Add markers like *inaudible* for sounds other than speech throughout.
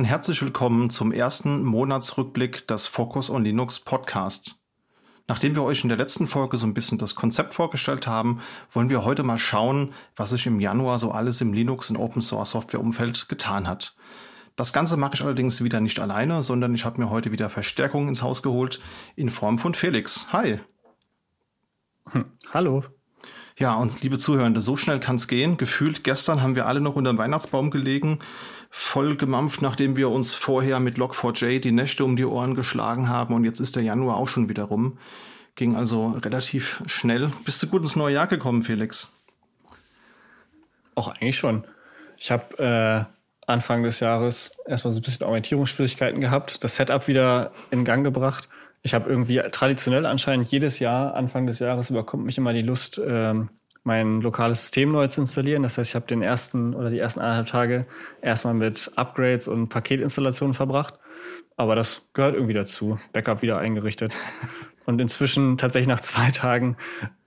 und herzlich willkommen zum ersten Monatsrückblick des Focus on Linux Podcast. Nachdem wir euch in der letzten Folge so ein bisschen das Konzept vorgestellt haben, wollen wir heute mal schauen, was sich im Januar so alles im Linux und Open Source Software Umfeld getan hat. Das Ganze mache ich allerdings wieder nicht alleine, sondern ich habe mir heute wieder Verstärkung ins Haus geholt in Form von Felix. Hi. Hm, hallo. Ja, und liebe Zuhörende, so schnell kann es gehen. Gefühlt gestern haben wir alle noch unter dem Weihnachtsbaum gelegen, voll gemampft, nachdem wir uns vorher mit Log4j die Nächte um die Ohren geschlagen haben. Und jetzt ist der Januar auch schon wieder rum. Ging also relativ schnell. Bist du gut ins neue Jahr gekommen, Felix? Auch eigentlich schon. Ich habe äh, Anfang des Jahres erstmal so ein bisschen Orientierungsschwierigkeiten gehabt, das Setup wieder in Gang gebracht ich habe irgendwie traditionell anscheinend jedes Jahr, Anfang des Jahres, überkommt mich immer die Lust, ähm, mein lokales System neu zu installieren. Das heißt, ich habe den ersten oder die ersten eineinhalb Tage erstmal mit Upgrades und Paketinstallationen verbracht. Aber das gehört irgendwie dazu. Backup wieder eingerichtet. *laughs* Und inzwischen, tatsächlich nach zwei Tagen,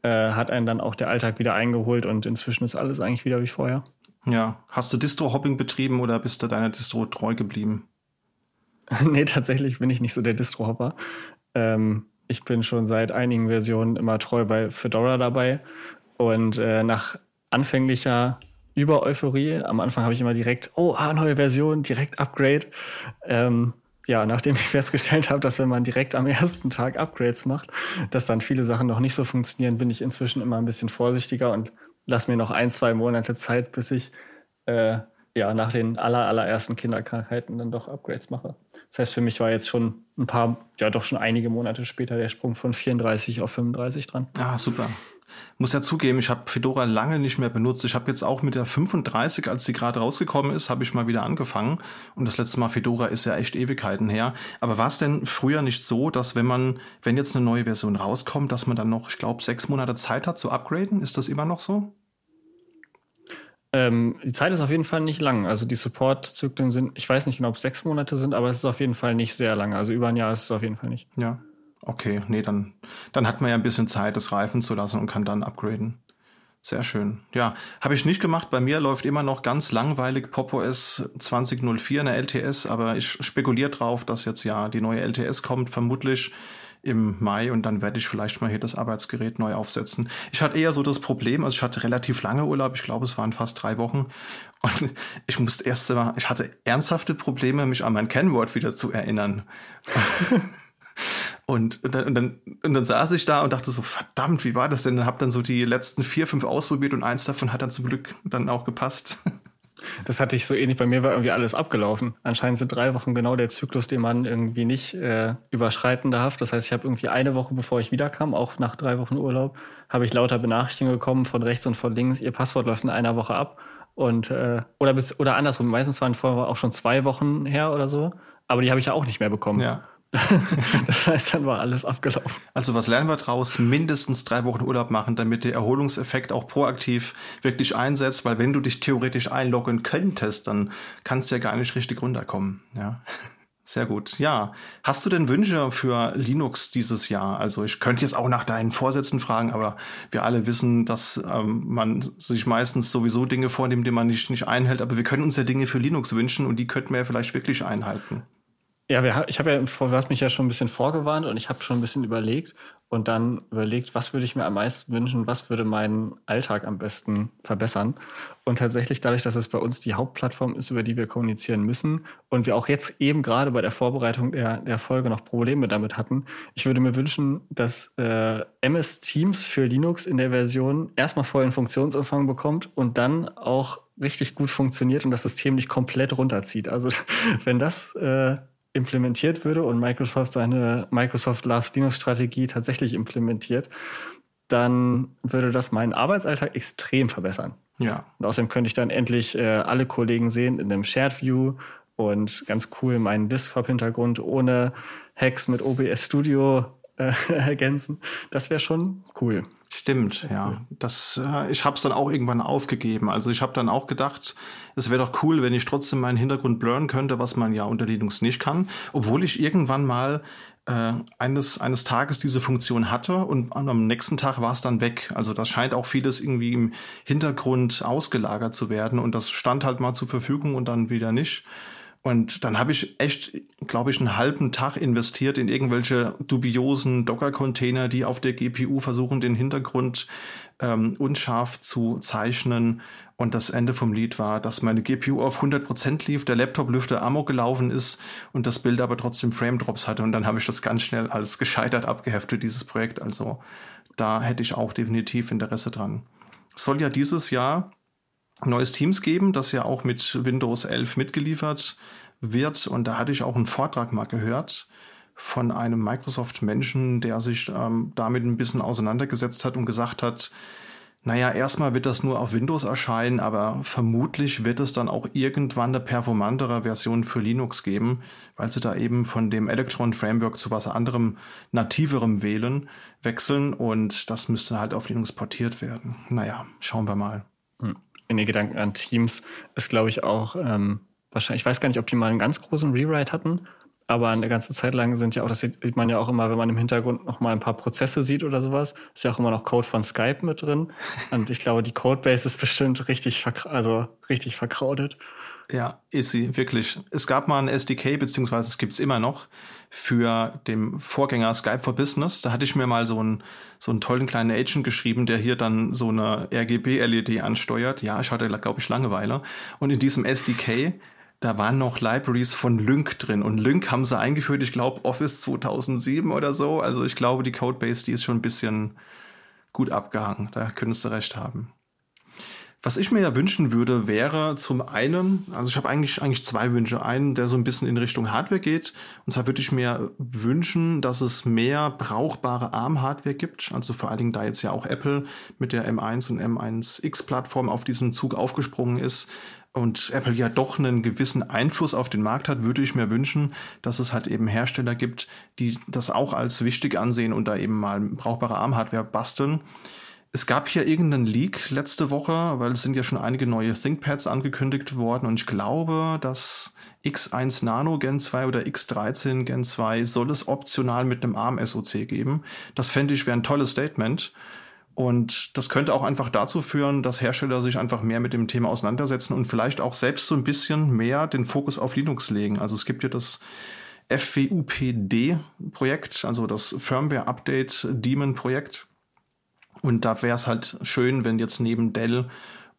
äh, hat einen dann auch der Alltag wieder eingeholt und inzwischen ist alles eigentlich wieder wie vorher. Ja. Hast du Distro-Hopping betrieben oder bist du deiner Distro treu geblieben? *laughs* nee, tatsächlich bin ich nicht so der Distro-Hopper. Ähm, ich bin schon seit einigen Versionen immer treu bei Fedora dabei. Und äh, nach anfänglicher Über-Euphorie, am Anfang habe ich immer direkt, oh, ah, neue Version, direkt Upgrade. Ähm, ja, nachdem *laughs* ich festgestellt habe, dass wenn man direkt am ersten Tag Upgrades macht, dass dann viele Sachen noch nicht so funktionieren, bin ich inzwischen immer ein bisschen vorsichtiger und lasse mir noch ein, zwei Monate Zeit, bis ich äh, ja nach den aller, allerersten Kinderkrankheiten dann doch Upgrades mache. Das heißt, für mich war jetzt schon ein paar, ja doch schon einige Monate später der Sprung von 34 auf 35 dran. Ah, super. Muss ja zugeben, ich habe Fedora lange nicht mehr benutzt. Ich habe jetzt auch mit der 35, als sie gerade rausgekommen ist, habe ich mal wieder angefangen. Und das letzte Mal Fedora ist ja echt Ewigkeiten her. Aber war es denn früher nicht so, dass wenn man, wenn jetzt eine neue Version rauskommt, dass man dann noch, ich glaube, sechs Monate Zeit hat zu upgraden? Ist das immer noch so? Ähm, die Zeit ist auf jeden Fall nicht lang. Also die Support-Zyklen sind, ich weiß nicht genau, ob es sechs Monate sind, aber es ist auf jeden Fall nicht sehr lang. Also über ein Jahr ist es auf jeden Fall nicht. Ja. Okay, nee, dann, dann hat man ja ein bisschen Zeit, das reifen zu lassen und kann dann upgraden. Sehr schön. Ja, habe ich nicht gemacht. Bei mir läuft immer noch ganz langweilig Pop OS 2004 in der LTS, aber ich spekuliere drauf, dass jetzt ja die neue LTS kommt, vermutlich im Mai und dann werde ich vielleicht mal hier das Arbeitsgerät neu aufsetzen. Ich hatte eher so das Problem, also ich hatte relativ lange Urlaub, ich glaube, es waren fast drei Wochen und *laughs* ich musste erst mal, ich hatte ernsthafte Probleme, mich an mein Kennwort wieder zu erinnern. *laughs* Und, und, dann, und, dann, und dann saß ich da und dachte so, verdammt, wie war das denn? Und hab dann so die letzten vier, fünf ausprobiert und eins davon hat dann zum Glück dann auch gepasst. *laughs* Das hatte ich so ähnlich. Bei mir war irgendwie alles abgelaufen. Anscheinend sind drei Wochen genau der Zyklus, den man irgendwie nicht äh, überschreiten darf. Das heißt, ich habe irgendwie eine Woche, bevor ich wiederkam, auch nach drei Wochen Urlaub, habe ich lauter Benachrichtigungen bekommen von rechts und von links. Ihr Passwort läuft in einer Woche ab. Und äh, oder bis oder andersrum. Meistens waren vorher auch schon zwei Wochen her oder so. Aber die habe ich ja auch nicht mehr bekommen. Ja. *laughs* das heißt, dann war alles abgelaufen. Also was lernen wir daraus? Mindestens drei Wochen Urlaub machen, damit der Erholungseffekt auch proaktiv wirklich einsetzt, weil wenn du dich theoretisch einloggen könntest, dann kannst du ja gar nicht richtig runterkommen. Ja. Sehr gut. Ja. Hast du denn Wünsche für Linux dieses Jahr? Also ich könnte jetzt auch nach deinen Vorsätzen fragen, aber wir alle wissen, dass ähm, man sich meistens sowieso Dinge vornimmt, die man nicht, nicht einhält. Aber wir können uns ja Dinge für Linux wünschen und die könnten wir ja vielleicht wirklich einhalten. Ja, wir, ich habe ja, du hast mich ja schon ein bisschen vorgewarnt und ich habe schon ein bisschen überlegt und dann überlegt, was würde ich mir am meisten wünschen, was würde meinen Alltag am besten verbessern. Und tatsächlich dadurch, dass es bei uns die Hauptplattform ist, über die wir kommunizieren müssen und wir auch jetzt eben gerade bei der Vorbereitung der, der Folge noch Probleme damit hatten, ich würde mir wünschen, dass äh, MS Teams für Linux in der Version erstmal vollen Funktionsumfang bekommt und dann auch richtig gut funktioniert und das System nicht komplett runterzieht. Also *laughs* wenn das äh, implementiert würde und Microsoft seine Microsoft Loves Linux Strategie tatsächlich implementiert, dann würde das meinen Arbeitsalltag extrem verbessern. Ja. Und außerdem könnte ich dann endlich äh, alle Kollegen sehen in einem Shared View und ganz cool meinen Desktop-Hintergrund ohne Hacks mit OBS Studio äh, *laughs* ergänzen. Das wäre schon cool. Stimmt, ja. Das, äh, ich habe es dann auch irgendwann aufgegeben. Also ich habe dann auch gedacht, es wäre doch cool, wenn ich trotzdem meinen Hintergrund blurren könnte, was man ja unter Linux nicht kann. Obwohl ich irgendwann mal äh, eines, eines Tages diese Funktion hatte und am nächsten Tag war es dann weg. Also das scheint auch vieles irgendwie im Hintergrund ausgelagert zu werden und das stand halt mal zur Verfügung und dann wieder nicht. Und dann habe ich echt, glaube ich, einen halben Tag investiert in irgendwelche dubiosen Docker-Container, die auf der GPU versuchen, den Hintergrund ähm, unscharf zu zeichnen. Und das Ende vom Lied war, dass meine GPU auf 100% lief, der Laptop-Lüfter Amok gelaufen ist und das Bild aber trotzdem Frame-Drops hatte. Und dann habe ich das ganz schnell als gescheitert abgeheftet, dieses Projekt. Also da hätte ich auch definitiv Interesse dran. Soll ja dieses Jahr neues Teams geben, das ja auch mit Windows 11 mitgeliefert wird. Und da hatte ich auch einen Vortrag mal gehört von einem Microsoft-Menschen, der sich ähm, damit ein bisschen auseinandergesetzt hat und gesagt hat, naja, erstmal wird das nur auf Windows erscheinen, aber vermutlich wird es dann auch irgendwann eine performantere Version für Linux geben, weil sie da eben von dem Electron Framework zu was anderem, nativerem wählen, wechseln und das müsste halt auf Linux portiert werden. Naja, schauen wir mal. Hm in den Gedanken an Teams ist, glaube ich, auch ähm, wahrscheinlich, ich weiß gar nicht, ob die mal einen ganz großen Rewrite hatten, aber eine ganze Zeit lang sind ja auch, das sieht man ja auch immer, wenn man im Hintergrund noch mal ein paar Prozesse sieht oder sowas, ist ja auch immer noch Code von Skype mit drin. *laughs* Und ich glaube, die Codebase ist bestimmt richtig, also richtig verkrautet. Ja, ist sie, wirklich. Es gab mal ein SDK, beziehungsweise es gibt es immer noch, für den Vorgänger Skype for Business. Da hatte ich mir mal so einen, so einen tollen kleinen Agent geschrieben, der hier dann so eine RGB-LED ansteuert. Ja, ich hatte, glaube ich, Langeweile. Und in diesem SDK, da waren noch Libraries von Lync drin. Und Lync haben sie eingeführt, ich glaube, Office 2007 oder so. Also ich glaube, die Codebase, die ist schon ein bisschen gut abgehangen. Da könntest du recht haben. Was ich mir ja wünschen würde, wäre zum einen, also ich habe eigentlich, eigentlich zwei Wünsche. Einen, der so ein bisschen in Richtung Hardware geht. Und zwar würde ich mir wünschen, dass es mehr brauchbare ARM-Hardware gibt. Also vor allen Dingen, da jetzt ja auch Apple mit der M1 und M1X-Plattform auf diesen Zug aufgesprungen ist und Apple ja doch einen gewissen Einfluss auf den Markt hat, würde ich mir wünschen, dass es halt eben Hersteller gibt, die das auch als wichtig ansehen und da eben mal brauchbare ARM-Hardware basteln. Es gab hier irgendeinen Leak letzte Woche, weil es sind ja schon einige neue ThinkPads angekündigt worden und ich glaube, dass X1 Nano Gen 2 oder X13 Gen 2 soll es optional mit einem ARM SoC geben. Das fände ich wäre ein tolles Statement. Und das könnte auch einfach dazu führen, dass Hersteller sich einfach mehr mit dem Thema auseinandersetzen und vielleicht auch selbst so ein bisschen mehr den Fokus auf Linux legen. Also es gibt ja das FWUPD-Projekt, also das Firmware Update Daemon Projekt und da wäre es halt schön, wenn jetzt neben Dell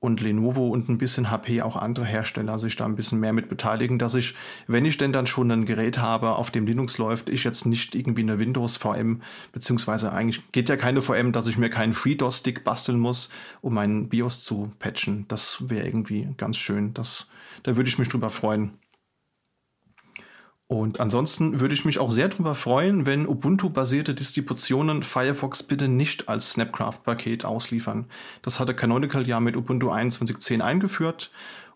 und Lenovo und ein bisschen HP auch andere Hersteller sich da ein bisschen mehr mit beteiligen, dass ich, wenn ich denn dann schon ein Gerät habe, auf dem Linux läuft, ich jetzt nicht irgendwie eine Windows VM, beziehungsweise eigentlich geht ja keine VM, dass ich mir keinen FreeDOS-Stick basteln muss, um meinen BIOS zu patchen. Das wäre irgendwie ganz schön. Das, da würde ich mich drüber freuen. Und ansonsten würde ich mich auch sehr darüber freuen, wenn Ubuntu-basierte Distributionen Firefox bitte nicht als Snapcraft-Paket ausliefern. Das hatte Canonical ja mit Ubuntu 21.10 eingeführt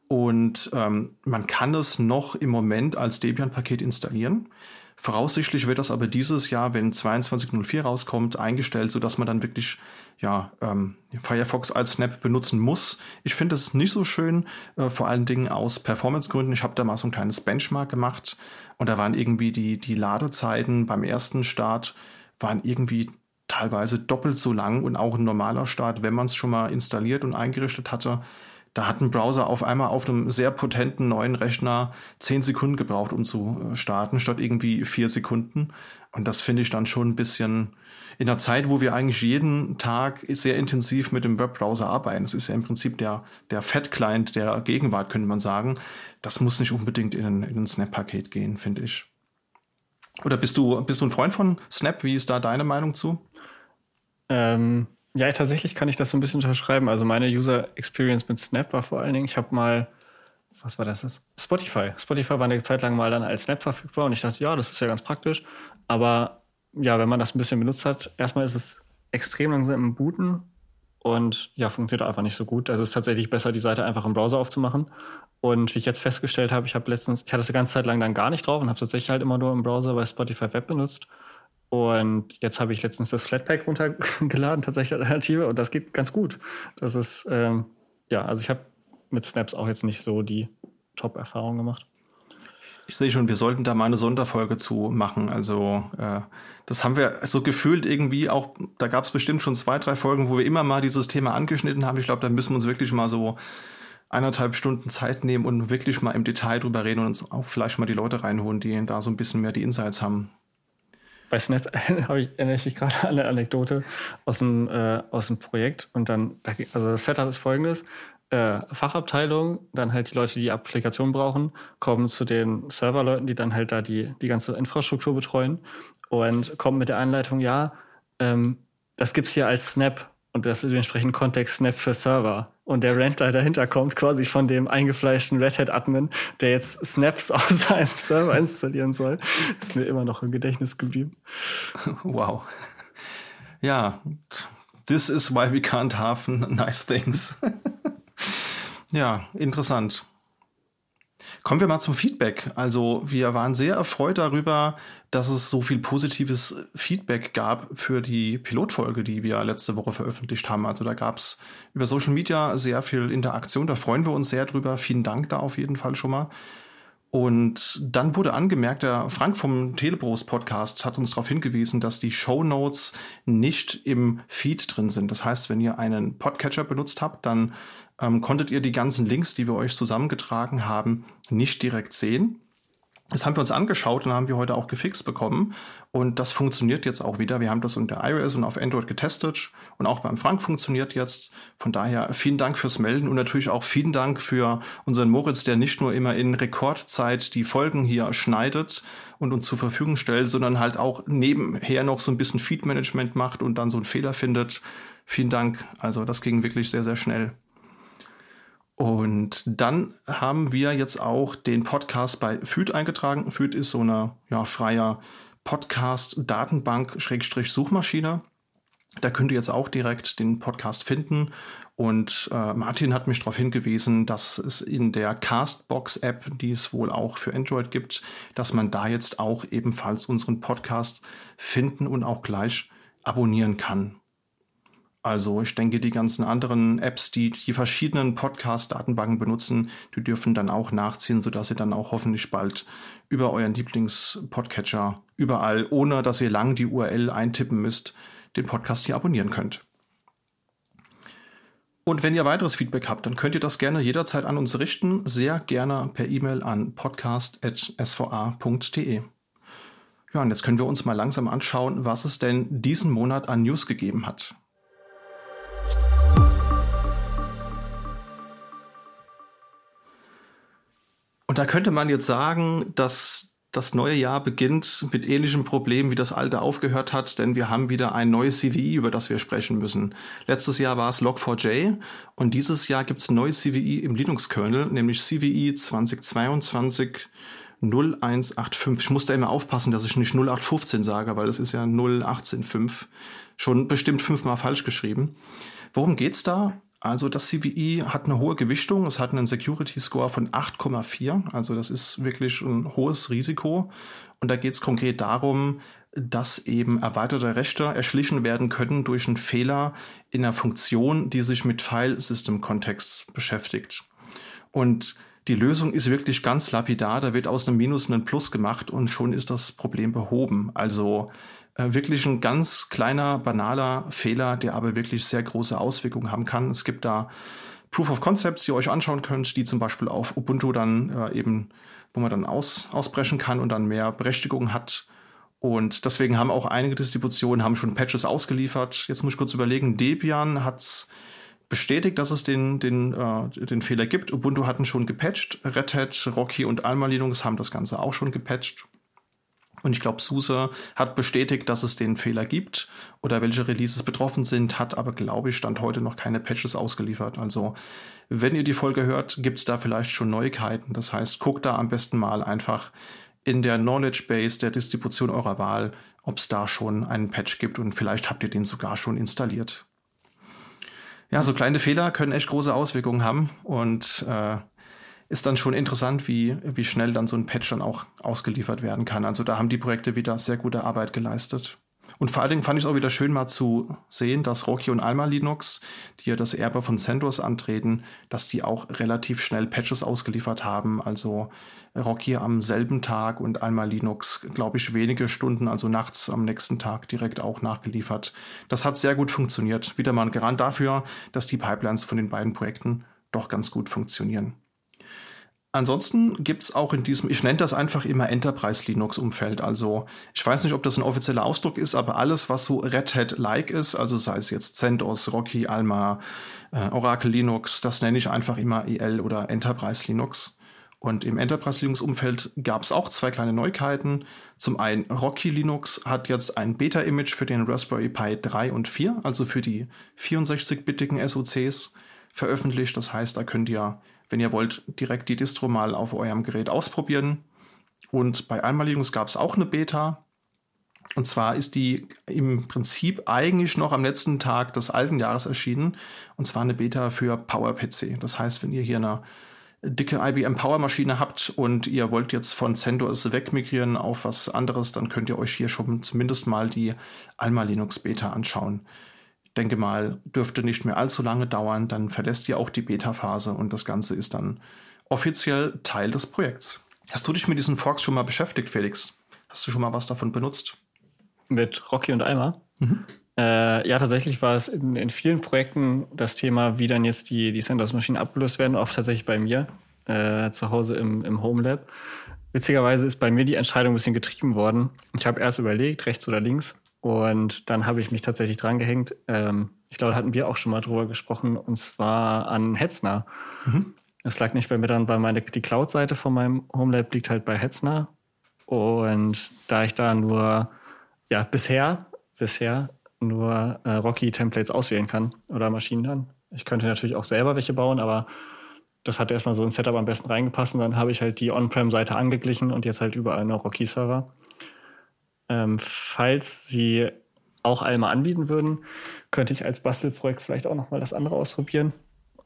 und ähm, man kann es noch im Moment als Debian-Paket installieren. Voraussichtlich wird das aber dieses Jahr, wenn 22.04 rauskommt, eingestellt, sodass man dann wirklich ja, ähm, Firefox als Snap benutzen muss. Ich finde es nicht so schön, äh, vor allen Dingen aus Performance-Gründen. Ich habe da mal so ein kleines Benchmark gemacht und da waren irgendwie die, die Ladezeiten beim ersten Start waren irgendwie teilweise doppelt so lang und auch ein normaler Start, wenn man es schon mal installiert und eingerichtet hatte, da hat ein Browser auf einmal auf einem sehr potenten neuen Rechner zehn Sekunden gebraucht, um zu äh, starten, statt irgendwie vier Sekunden. Und das finde ich dann schon ein bisschen in der Zeit, wo wir eigentlich jeden Tag sehr intensiv mit dem Webbrowser arbeiten. Das ist ja im Prinzip der, der Fat-Client der Gegenwart, könnte man sagen. Das muss nicht unbedingt in ein, in ein Snap-Paket gehen, finde ich. Oder bist du, bist du ein Freund von Snap? Wie ist da deine Meinung zu? Ähm, ja, tatsächlich kann ich das so ein bisschen unterschreiben. Also meine User Experience mit Snap war vor allen Dingen, ich habe mal, was war das? Spotify. Spotify war eine Zeit lang mal dann als Snap verfügbar und ich dachte, ja, das ist ja ganz praktisch. Aber ja, wenn man das ein bisschen benutzt hat, erstmal ist es extrem langsam im Booten und ja, funktioniert einfach nicht so gut. Also es ist tatsächlich besser, die Seite einfach im Browser aufzumachen. Und wie ich jetzt festgestellt habe, ich habe letztens, ich hatte es eine ganze Zeit lang dann gar nicht drauf und habe tatsächlich halt immer nur im Browser bei Spotify Web benutzt. Und jetzt habe ich letztens das Flatpak runtergeladen, *laughs* tatsächlich Alternative, und das geht ganz gut. Das ist, ähm, ja, also ich habe mit Snaps auch jetzt nicht so die Top-Erfahrung gemacht. Ich sehe schon, wir sollten da mal eine Sonderfolge zu machen. Also äh, das haben wir so gefühlt irgendwie auch, da gab es bestimmt schon zwei, drei Folgen, wo wir immer mal dieses Thema angeschnitten haben. Ich glaube, da müssen wir uns wirklich mal so eineinhalb Stunden Zeit nehmen und wirklich mal im Detail drüber reden und uns auch vielleicht mal die Leute reinholen, die da so ein bisschen mehr die Insights haben. Bei Snap *laughs* ich, erinnere ich mich gerade an eine Anekdote aus dem, äh, aus dem Projekt. Und dann, also das Setup ist folgendes. Äh, Fachabteilung, dann halt die Leute, die die Applikation brauchen, kommen zu den Serverleuten, die dann halt da die, die ganze Infrastruktur betreuen und kommen mit der Anleitung, ja, ähm, das es hier als Snap und das ist dementsprechend Kontext Snap für Server. Und der Rant, dahinter kommt, quasi von dem eingefleischten Red Hat Admin, der jetzt Snaps *laughs* auf seinem Server installieren soll, ist mir immer noch im Gedächtnis geblieben. Wow. Ja, this is why we can't have nice things. *laughs* ja, interessant. Kommen wir mal zum Feedback. Also wir waren sehr erfreut darüber, dass es so viel positives Feedback gab für die Pilotfolge, die wir letzte Woche veröffentlicht haben. Also da gab es über Social Media sehr viel Interaktion. Da freuen wir uns sehr drüber. Vielen Dank da auf jeden Fall schon mal. Und dann wurde angemerkt, der Frank vom Telebros Podcast hat uns darauf hingewiesen, dass die Show Notes nicht im Feed drin sind. Das heißt, wenn ihr einen Podcatcher benutzt habt, dann ähm, konntet ihr die ganzen Links, die wir euch zusammengetragen haben, nicht direkt sehen. Das haben wir uns angeschaut und haben wir heute auch gefixt bekommen. Und das funktioniert jetzt auch wieder. Wir haben das unter iOS und auf Android getestet und auch beim Frank funktioniert jetzt. Von daher vielen Dank fürs Melden und natürlich auch vielen Dank für unseren Moritz, der nicht nur immer in Rekordzeit die Folgen hier schneidet und uns zur Verfügung stellt, sondern halt auch nebenher noch so ein bisschen Feedmanagement macht und dann so einen Fehler findet. Vielen Dank. Also das ging wirklich sehr, sehr schnell. Und dann haben wir jetzt auch den Podcast bei FÜD eingetragen. FÜD ist so eine ja, freier Podcast-Datenbank-Suchmaschine. Da könnt ihr jetzt auch direkt den Podcast finden. Und äh, Martin hat mich darauf hingewiesen, dass es in der Castbox-App, die es wohl auch für Android gibt, dass man da jetzt auch ebenfalls unseren Podcast finden und auch gleich abonnieren kann. Also ich denke, die ganzen anderen Apps, die die verschiedenen Podcast-Datenbanken benutzen, die dürfen dann auch nachziehen, sodass ihr dann auch hoffentlich bald über euren Lieblings-Podcatcher überall, ohne dass ihr lang die URL eintippen müsst, den Podcast hier abonnieren könnt. Und wenn ihr weiteres Feedback habt, dann könnt ihr das gerne jederzeit an uns richten, sehr gerne per E-Mail an podcast.sva.de. Ja, und jetzt können wir uns mal langsam anschauen, was es denn diesen Monat an News gegeben hat. Und da könnte man jetzt sagen, dass das neue Jahr beginnt mit ähnlichen Problemen, wie das alte aufgehört hat, denn wir haben wieder ein neues CVI, über das wir sprechen müssen. Letztes Jahr war es Log4j und dieses Jahr gibt es ein neues CVI im Linux-Kernel, nämlich CVI 2022 0185. Ich muss da immer aufpassen, dass ich nicht 0815 sage, weil das ist ja 0185. Schon bestimmt fünfmal falsch geschrieben. Worum geht's da? Also das CVI hat eine hohe Gewichtung, es hat einen Security Score von 8,4, also das ist wirklich ein hohes Risiko. Und da geht es konkret darum, dass eben erweiterte Rechte erschlichen werden können durch einen Fehler in einer Funktion, die sich mit File-System-Kontext beschäftigt. Und die Lösung ist wirklich ganz lapidar, da wird aus einem Minus ein Plus gemacht und schon ist das Problem behoben. Also wirklich ein ganz kleiner, banaler Fehler, der aber wirklich sehr große Auswirkungen haben kann. Es gibt da Proof of Concepts, die ihr euch anschauen könnt, die zum Beispiel auf Ubuntu dann äh, eben, wo man dann aus, ausbrechen kann und dann mehr Berechtigung hat. Und deswegen haben auch einige Distributionen haben schon Patches ausgeliefert. Jetzt muss ich kurz überlegen, Debian hat's bestätigt, dass es den, den, äh, den Fehler gibt. Ubuntu hatten schon gepatcht. Red Hat, Rocky und Alma Linux haben das Ganze auch schon gepatcht. Und ich glaube, SUSE hat bestätigt, dass es den Fehler gibt oder welche Releases betroffen sind, hat aber, glaube ich, Stand heute noch keine Patches ausgeliefert. Also, wenn ihr die Folge hört, gibt es da vielleicht schon Neuigkeiten. Das heißt, guckt da am besten mal einfach in der Knowledge Base der Distribution eurer Wahl, ob es da schon einen Patch gibt und vielleicht habt ihr den sogar schon installiert. Ja, so kleine Fehler können echt große Auswirkungen haben und äh, ist dann schon interessant, wie, wie schnell dann so ein Patch dann auch ausgeliefert werden kann. Also da haben die Projekte wieder sehr gute Arbeit geleistet. Und vor allen Dingen fand ich es auch wieder schön mal zu sehen, dass Rocky und Alma Linux, die ja das Erbe von CentOS antreten, dass die auch relativ schnell Patches ausgeliefert haben. Also Rocky am selben Tag und Alma Linux, glaube ich, wenige Stunden, also nachts am nächsten Tag direkt auch nachgeliefert. Das hat sehr gut funktioniert. Wieder mal ein Garant dafür, dass die Pipelines von den beiden Projekten doch ganz gut funktionieren. Ansonsten gibt es auch in diesem, ich nenne das einfach immer Enterprise-Linux-Umfeld. Also ich weiß nicht, ob das ein offizieller Ausdruck ist, aber alles, was so Red Hat-like ist, also sei es jetzt CentOS, Rocky, Alma, äh, Oracle Linux, das nenne ich einfach immer EL oder Enterprise Linux. Und im Enterprise Linux-Umfeld gab es auch zwei kleine Neuigkeiten. Zum einen, Rocky Linux hat jetzt ein Beta-Image für den Raspberry Pi 3 und 4, also für die 64-bittigen SoCs veröffentlicht. Das heißt, da könnt ihr wenn ihr wollt, direkt die Distro mal auf eurem Gerät ausprobieren. Und bei Einmaligungs gab es auch eine Beta. Und zwar ist die im Prinzip eigentlich noch am letzten Tag des alten Jahres erschienen. Und zwar eine Beta für PowerPC. Das heißt, wenn ihr hier eine dicke IBM Power Maschine habt und ihr wollt jetzt von CentOS wegmigrieren auf was anderes, dann könnt ihr euch hier schon zumindest mal die Alma Linux Beta anschauen denke mal, dürfte nicht mehr allzu lange dauern. Dann verlässt ihr auch die Beta-Phase und das Ganze ist dann offiziell Teil des Projekts. Hast du dich mit diesen Forks schon mal beschäftigt, Felix? Hast du schon mal was davon benutzt? Mit Rocky und Eimer? Mhm. Äh, ja, tatsächlich war es in, in, vielen Projekten das Thema, wie dann jetzt die, die CentOS-Maschinen abgelöst werden, oft tatsächlich bei mir äh, zu Hause im, im Home Lab. Witzigerweise ist bei mir die Entscheidung ein bisschen getrieben worden. Ich habe erst überlegt, rechts oder links, und dann habe ich mich tatsächlich dran gehängt. Ähm, ich glaube, da hatten wir auch schon mal drüber gesprochen, und zwar an Hetzner. Mhm. Es lag nicht bei mir dann, weil meine, die Cloud-Seite von meinem Homelab liegt halt bei Hetzner. Und da ich da nur, ja, bisher, bisher nur äh, Rocky-Templates auswählen kann oder Maschinen dann. Ich könnte natürlich auch selber welche bauen, aber das hat erstmal so ein Setup am besten reingepasst und dann habe ich halt die On-Prem-Seite angeglichen und jetzt halt überall noch Rocky-Server. Ähm, falls sie auch Alma anbieten würden, könnte ich als Bastelprojekt vielleicht auch nochmal das andere ausprobieren.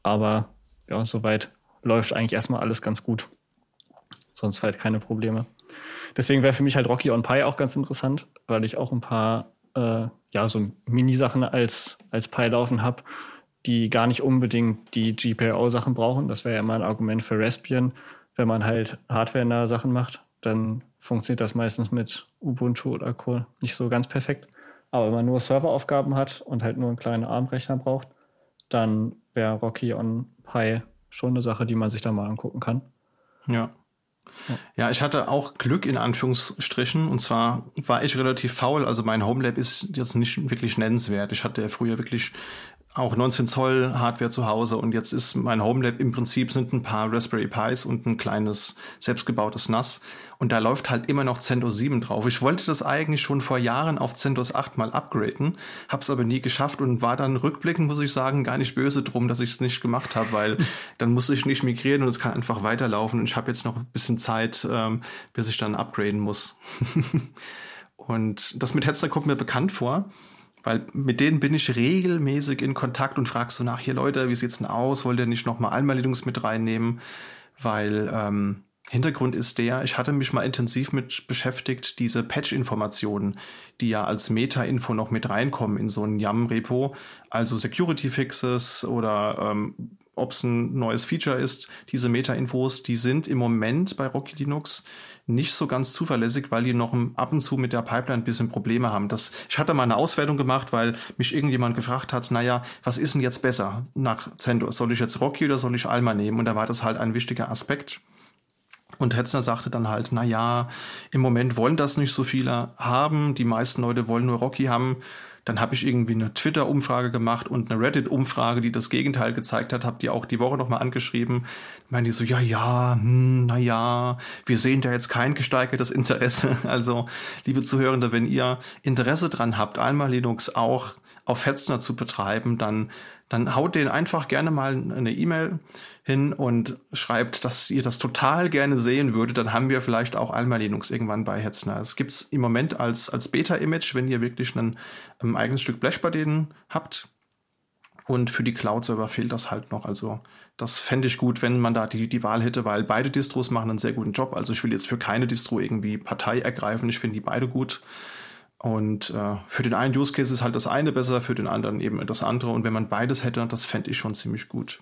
Aber ja, soweit läuft eigentlich erstmal alles ganz gut. Sonst halt keine Probleme. Deswegen wäre für mich halt Rocky on Pi auch ganz interessant, weil ich auch ein paar, äh, ja, so Mini-Sachen als, als Pi laufen habe, die gar nicht unbedingt die GPIO-Sachen brauchen. Das wäre ja immer ein Argument für Raspbian, wenn man halt hardware-nahe Sachen macht dann funktioniert das meistens mit Ubuntu oder Core nicht so ganz perfekt. Aber wenn man nur Serveraufgaben hat und halt nur einen kleinen ARM-Rechner braucht, dann wäre Rocky on Pi schon eine Sache, die man sich da mal angucken kann. Ja. Ja, ich hatte auch Glück in Anführungsstrichen. Und zwar war ich relativ faul. Also mein Homelab ist jetzt nicht wirklich nennenswert. Ich hatte ja früher wirklich auch 19 Zoll Hardware zu Hause und jetzt ist mein Homelab im Prinzip sind ein paar Raspberry Pis und ein kleines selbstgebautes NAS und da läuft halt immer noch CentOS 7 drauf. Ich wollte das eigentlich schon vor Jahren auf CentOS 8 mal upgraden, hab's aber nie geschafft und war dann rückblickend, muss ich sagen, gar nicht böse drum, dass ich es nicht gemacht habe, weil *laughs* dann muss ich nicht migrieren und es kann einfach weiterlaufen und ich habe jetzt noch ein bisschen Zeit, ähm, bis ich dann upgraden muss. *laughs* und das mit Hetzner kommt mir bekannt vor. Weil mit denen bin ich regelmäßig in Kontakt und frag so nach, hier Leute, wie sieht's denn aus? Wollt ihr nicht nochmal Einmalidungs mit reinnehmen? Weil ähm, Hintergrund ist der, ich hatte mich mal intensiv mit beschäftigt, diese Patch-Informationen, die ja als Meta-Info noch mit reinkommen in so ein YAM-Repo, also Security-Fixes oder ähm, ob es ein neues Feature ist, diese Meta-Infos, die sind im Moment bei Rocky Linux nicht so ganz zuverlässig, weil die noch ab und zu mit der Pipeline ein bisschen Probleme haben. Das, ich hatte mal eine Auswertung gemacht, weil mich irgendjemand gefragt hat, naja, was ist denn jetzt besser nach CentOS? Soll ich jetzt Rocky oder soll ich Alma nehmen? Und da war das halt ein wichtiger Aspekt. Und Hetzner sagte dann halt, na ja, im Moment wollen das nicht so viele haben. Die meisten Leute wollen nur Rocky haben. Dann habe ich irgendwie eine Twitter-Umfrage gemacht und eine Reddit-Umfrage, die das Gegenteil gezeigt hat, habe die auch die Woche nochmal angeschrieben. Meinen die so, ja, ja, hm, na ja, wir sehen da jetzt kein gesteigertes Interesse. *laughs* Also, liebe Zuhörende, wenn ihr Interesse dran habt, einmal Linux auch auf Hetzner zu betreiben, dann dann haut den einfach gerne mal eine E-Mail hin und schreibt, dass ihr das total gerne sehen würdet. Dann haben wir vielleicht auch Alma Linux irgendwann bei Hetzner. Es gibt es im Moment als, als Beta-Image, wenn ihr wirklich ein, ein ähm, eigenes Stück Blech bei denen habt. Und für die Cloud-Server fehlt das halt noch. Also das fände ich gut, wenn man da die, die Wahl hätte, weil beide Distros machen einen sehr guten Job. Also ich will jetzt für keine Distro irgendwie Partei ergreifen. Ich finde die beide gut. Und äh, für den einen Use Case ist halt das eine besser, für den anderen eben das andere. Und wenn man beides hätte, das fände ich schon ziemlich gut.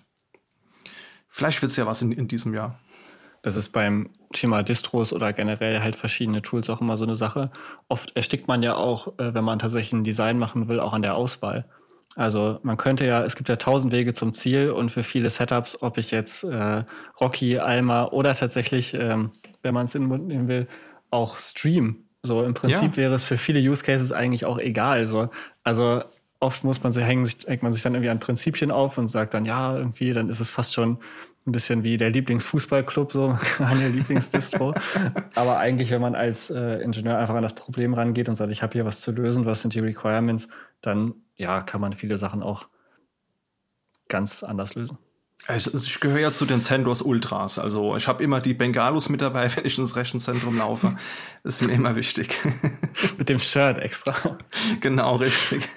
Vielleicht wird es ja was in, in diesem Jahr. Das ist beim Thema Distros oder generell halt verschiedene Tools auch immer so eine Sache. Oft erstickt man ja auch, äh, wenn man tatsächlich ein Design machen will, auch an der Auswahl. Also man könnte ja, es gibt ja tausend Wege zum Ziel und für viele Setups, ob ich jetzt äh, Rocky, Alma oder tatsächlich, ähm, wenn man es in den Mund nehmen will, auch Stream. So im Prinzip ja. wäre es für viele Use Cases eigentlich auch egal. So. Also oft muss man sich hängen, hängt man sich dann irgendwie an Prinzipien auf und sagt dann, ja, irgendwie, dann ist es fast schon ein bisschen wie der Lieblingsfußballclub, so *laughs* eine Lieblingsdistro. Aber eigentlich, wenn man als äh, Ingenieur einfach an das Problem rangeht und sagt, ich habe hier was zu lösen, was sind die Requirements, dann ja, kann man viele Sachen auch ganz anders lösen. Also ich gehöre ja zu den Centros Ultras. Also ich habe immer die Bengalos mit dabei, *laughs* wenn ich ins Rechenzentrum laufe. Das ist mir immer wichtig. *laughs* mit dem Shirt extra. Genau, richtig.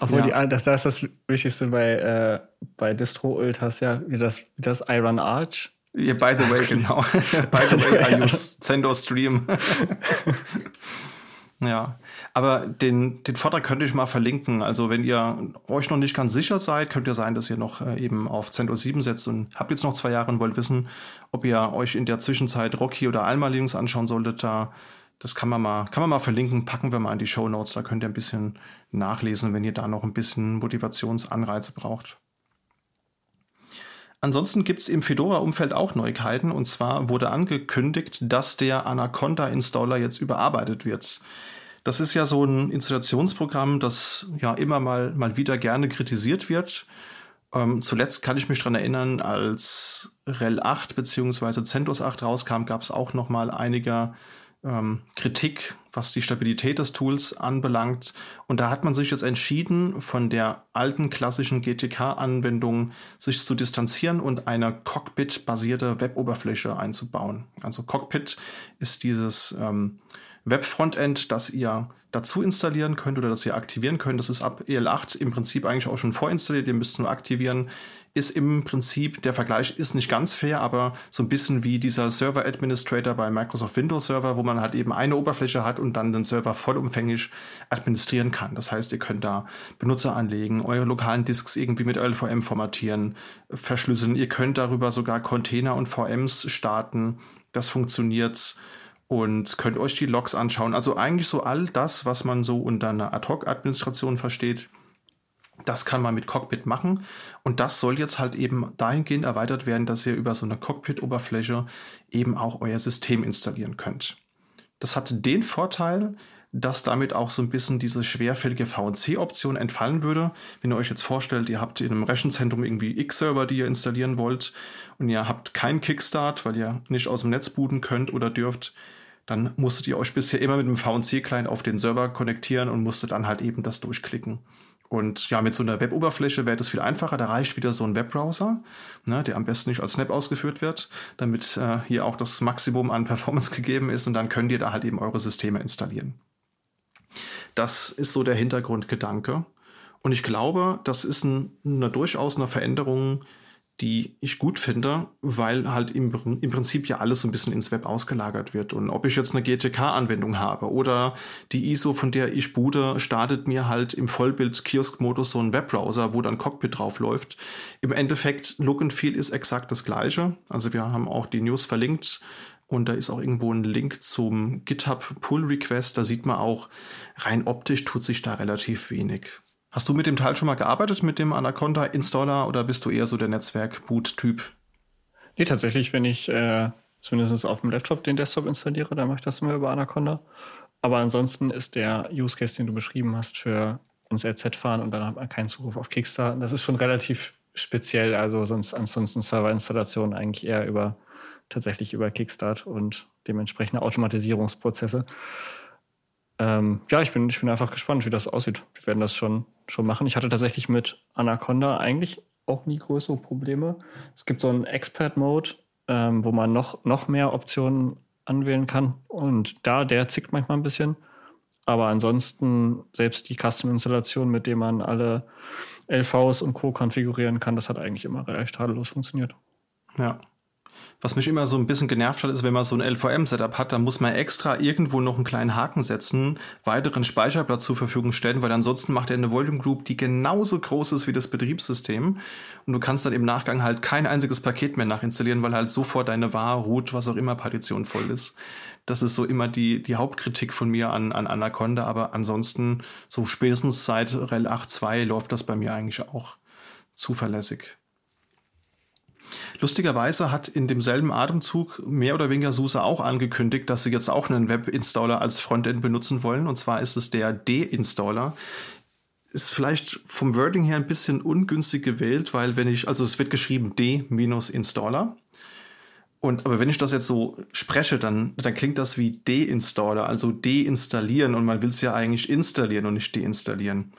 Obwohl ja. die, das, das ist das Wichtigste bei, äh, bei Distro Ultras ja, wie das, wie das Iron Arch. Yeah, by the way, genau. *laughs* by the way, I use Cendor Stream. Ja, aber den, den Vortrag könnte ich mal verlinken. Also wenn ihr euch noch nicht ganz sicher seid, könnte ja sein, dass ihr noch äh, eben auf CentOS 7 setzt und habt jetzt noch zwei Jahre und wollt wissen, ob ihr euch in der Zwischenzeit Rocky oder Alma Linux anschauen solltet. Da, das kann man mal, kann man mal verlinken, packen wir mal in die Show Notes. Da könnt ihr ein bisschen nachlesen, wenn ihr da noch ein bisschen Motivationsanreize braucht. Ansonsten gibt es im Fedora-Umfeld auch Neuigkeiten. Und zwar wurde angekündigt, dass der Anaconda-Installer jetzt überarbeitet wird. Das ist ja so ein Installationsprogramm, das ja immer mal, mal wieder gerne kritisiert wird. Ähm, zuletzt kann ich mich daran erinnern, als RHEL 8 bzw. CentOS 8 rauskam, gab es auch noch mal einige ähm, Kritik, was die Stabilität des Tools anbelangt. Und da hat man sich jetzt entschieden, von der alten klassischen GTK-Anwendung sich zu distanzieren und eine Cockpit-basierte Web-Oberfläche einzubauen. Also Cockpit ist dieses ähm, Web-Frontend, das ihr dazu installieren könnt oder das ihr aktivieren könnt. Das ist ab EL8 im Prinzip eigentlich auch schon vorinstalliert. Ihr müsst nur aktivieren. Ist im Prinzip, der Vergleich ist nicht ganz fair, aber so ein bisschen wie dieser Server Administrator bei Microsoft Windows Server, wo man halt eben eine Oberfläche hat und dann den Server vollumfänglich administrieren kann. Das heißt, ihr könnt da Benutzer anlegen, eure lokalen Disks irgendwie mit LVM formatieren, verschlüsseln. Ihr könnt darüber sogar Container und VMs starten. Das funktioniert und könnt euch die Logs anschauen. Also eigentlich so all das, was man so unter einer Ad-Hoc-Administration versteht, das kann man mit Cockpit machen. Und das soll jetzt halt eben dahingehend erweitert werden, dass ihr über so eine Cockpit-Oberfläche eben auch euer System installieren könnt. Das hat den Vorteil, dass damit auch so ein bisschen diese schwerfällige VNC-Option entfallen würde. Wenn ihr euch jetzt vorstellt, ihr habt in einem Rechenzentrum irgendwie X-Server, die ihr installieren wollt und ihr habt keinen Kickstart, weil ihr nicht aus dem Netz booten könnt oder dürft, dann musstet ihr euch bisher immer mit einem VNC-Client auf den Server konnektieren und musstet dann halt eben das durchklicken. Und ja, mit so einer Web-Oberfläche wäre das viel einfacher. Da reicht wieder so ein Webbrowser, ne, der am besten nicht als Snap ausgeführt wird, damit äh, hier auch das Maximum an Performance *laughs* gegeben ist. Und dann könnt ihr da halt eben eure Systeme installieren. Das ist so der Hintergrundgedanke. Und ich glaube, das ist ein, eine durchaus eine Veränderung, die ich gut finde, weil halt im, im Prinzip ja alles so ein bisschen ins Web ausgelagert wird. Und ob ich jetzt eine GTK-Anwendung habe oder die ISO, von der ich boote, startet mir halt im Vollbild-Kiosk-Modus so ein Webbrowser, wo dann Cockpit drauf läuft. Im Endeffekt, Look and Feel ist exakt das gleiche. Also wir haben auch die News verlinkt und da ist auch irgendwo ein Link zum GitHub Pull Request. Da sieht man auch, rein optisch tut sich da relativ wenig. Hast du mit dem Teil schon mal gearbeitet, mit dem Anaconda Installer, oder bist du eher so der Netzwerk-Boot-Typ? Nee, tatsächlich, wenn ich äh, zumindest auf dem Laptop den Desktop installiere, dann mache ich das immer über Anaconda. Aber ansonsten ist der Use Case, den du beschrieben hast, für ins RZ fahren und dann hat man keinen Zugriff auf Kickstarter. Das ist schon relativ speziell. Also sonst ansonsten Serverinstallation eigentlich eher über tatsächlich über Kickstart und dementsprechende Automatisierungsprozesse. Ähm, ja, ich bin, ich bin einfach gespannt, wie das aussieht. Wir werden das schon, schon machen. Ich hatte tatsächlich mit Anaconda eigentlich auch nie größere Probleme. Es gibt so einen Expert-Mode, ähm, wo man noch, noch mehr Optionen anwählen kann. Und da, der zickt manchmal ein bisschen. Aber ansonsten, selbst die Custom-Installation, mit der man alle LVs und Co. konfigurieren kann, das hat eigentlich immer recht tadellos funktioniert. Ja. Was mich immer so ein bisschen genervt hat, ist, wenn man so ein LVM-Setup hat, dann muss man extra irgendwo noch einen kleinen Haken setzen, weiteren Speicherplatz zur Verfügung stellen, weil ansonsten macht er eine Volume Group, die genauso groß ist wie das Betriebssystem. Und du kannst dann im Nachgang halt kein einziges Paket mehr nachinstallieren, weil halt sofort deine var, root, was auch immer Partition voll ist. Das ist so immer die, die Hauptkritik von mir an, an Anaconda, aber ansonsten, so spätestens seit REL 8.2 läuft das bei mir eigentlich auch zuverlässig. Lustigerweise hat in demselben Atemzug mehr oder weniger SUSE auch angekündigt, dass sie jetzt auch einen Webinstaller als Frontend benutzen wollen. Und zwar ist es der D-Installer. Ist vielleicht vom Wording her ein bisschen ungünstig gewählt, weil wenn ich, also es wird geschrieben D-Installer. Und aber wenn ich das jetzt so spreche, dann, dann klingt das wie Deinstaller, also deinstallieren und man will es ja eigentlich installieren und nicht deinstallieren.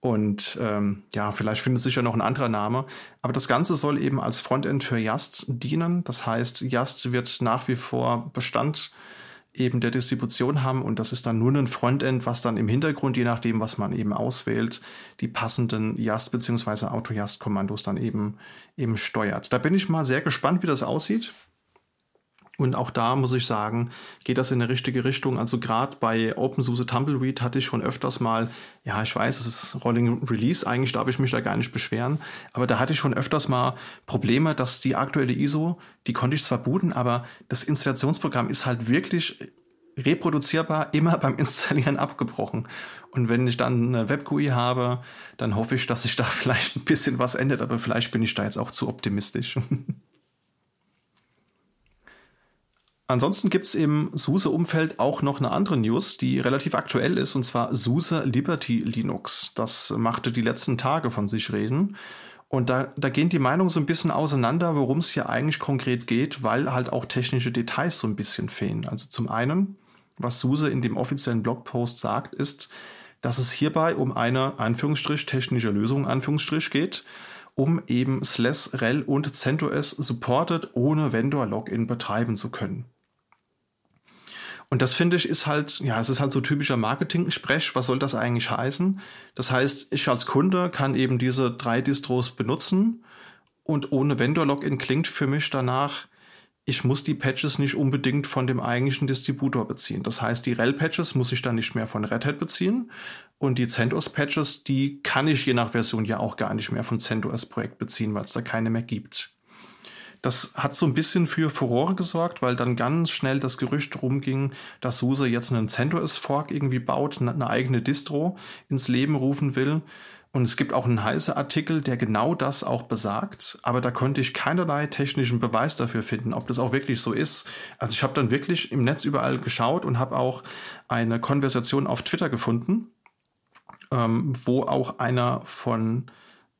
Und ähm, ja, vielleicht findet sich ja noch ein anderer Name. Aber das Ganze soll eben als Frontend für Yast dienen. Das heißt, Yast wird nach wie vor Bestand eben der Distribution haben und das ist dann nur ein Frontend, was dann im Hintergrund, je nachdem, was man eben auswählt, die passenden Yast bzw. Auto-Yast-Kommandos dann eben, eben steuert. Da bin ich mal sehr gespannt, wie das aussieht. Und auch da muss ich sagen, geht das in eine richtige Richtung. Also gerade bei OpenSUSE Tumbleweed hatte ich schon öfters mal, ja, ich weiß, es ist Rolling Release, eigentlich darf ich mich da gar nicht beschweren, aber da hatte ich schon öfters mal Probleme, dass die aktuelle ISO, die konnte ich zwar booten, aber das Installationsprogramm ist halt wirklich reproduzierbar immer *laughs* beim Installieren abgebrochen. Und wenn ich dann eine WebGUI habe, dann hoffe ich, dass sich da *laughs* vielleicht ein bisschen was ändert, aber vielleicht bin ich da jetzt auch zu optimistisch. *laughs* Ansonsten gibt es im SUSE-Umfeld auch noch eine andere News, die relativ aktuell ist, und zwar SUSE Liberty Linux. Das machte die letzten Tage von sich reden. Und da, da gehen die Meinungen so ein bisschen auseinander, worum es hier eigentlich konkret geht, weil halt auch technische Details so ein bisschen fehlen. Also zum einen, was SUSE in dem offiziellen Blogpost sagt, ist, dass es hierbei um eine Anführungsstrich technische Lösung Anführungsstrich geht, um eben SLES, REL und CentOS supported ohne Vendor-Login betreiben zu können. Und das finde ich ist halt, ja, es ist halt so typischer Marketing-Sprech. Was soll das eigentlich heißen? Das heißt, ich als Kunde kann eben diese drei Distros benutzen und ohne Vendor-Login klingt für mich danach, ich muss die Patches nicht unbedingt von dem eigentlichen Distributor beziehen. Das heißt, die REL-Patches muss ich dann nicht mehr von Red Hat beziehen und die CentOS-Patches, die kann ich je nach Version ja auch gar nicht mehr von CentOS-Projekt beziehen, weil es da keine mehr gibt. Das hat so ein bisschen für Furore gesorgt, weil dann ganz schnell das Gerücht rumging, dass SUSE jetzt einen CentOS-Fork irgendwie baut, eine eigene Distro ins Leben rufen will. Und es gibt auch einen heißen Artikel, der genau das auch besagt, aber da konnte ich keinerlei technischen Beweis dafür finden, ob das auch wirklich so ist. Also ich habe dann wirklich im Netz überall geschaut und habe auch eine Konversation auf Twitter gefunden, ähm, wo auch einer von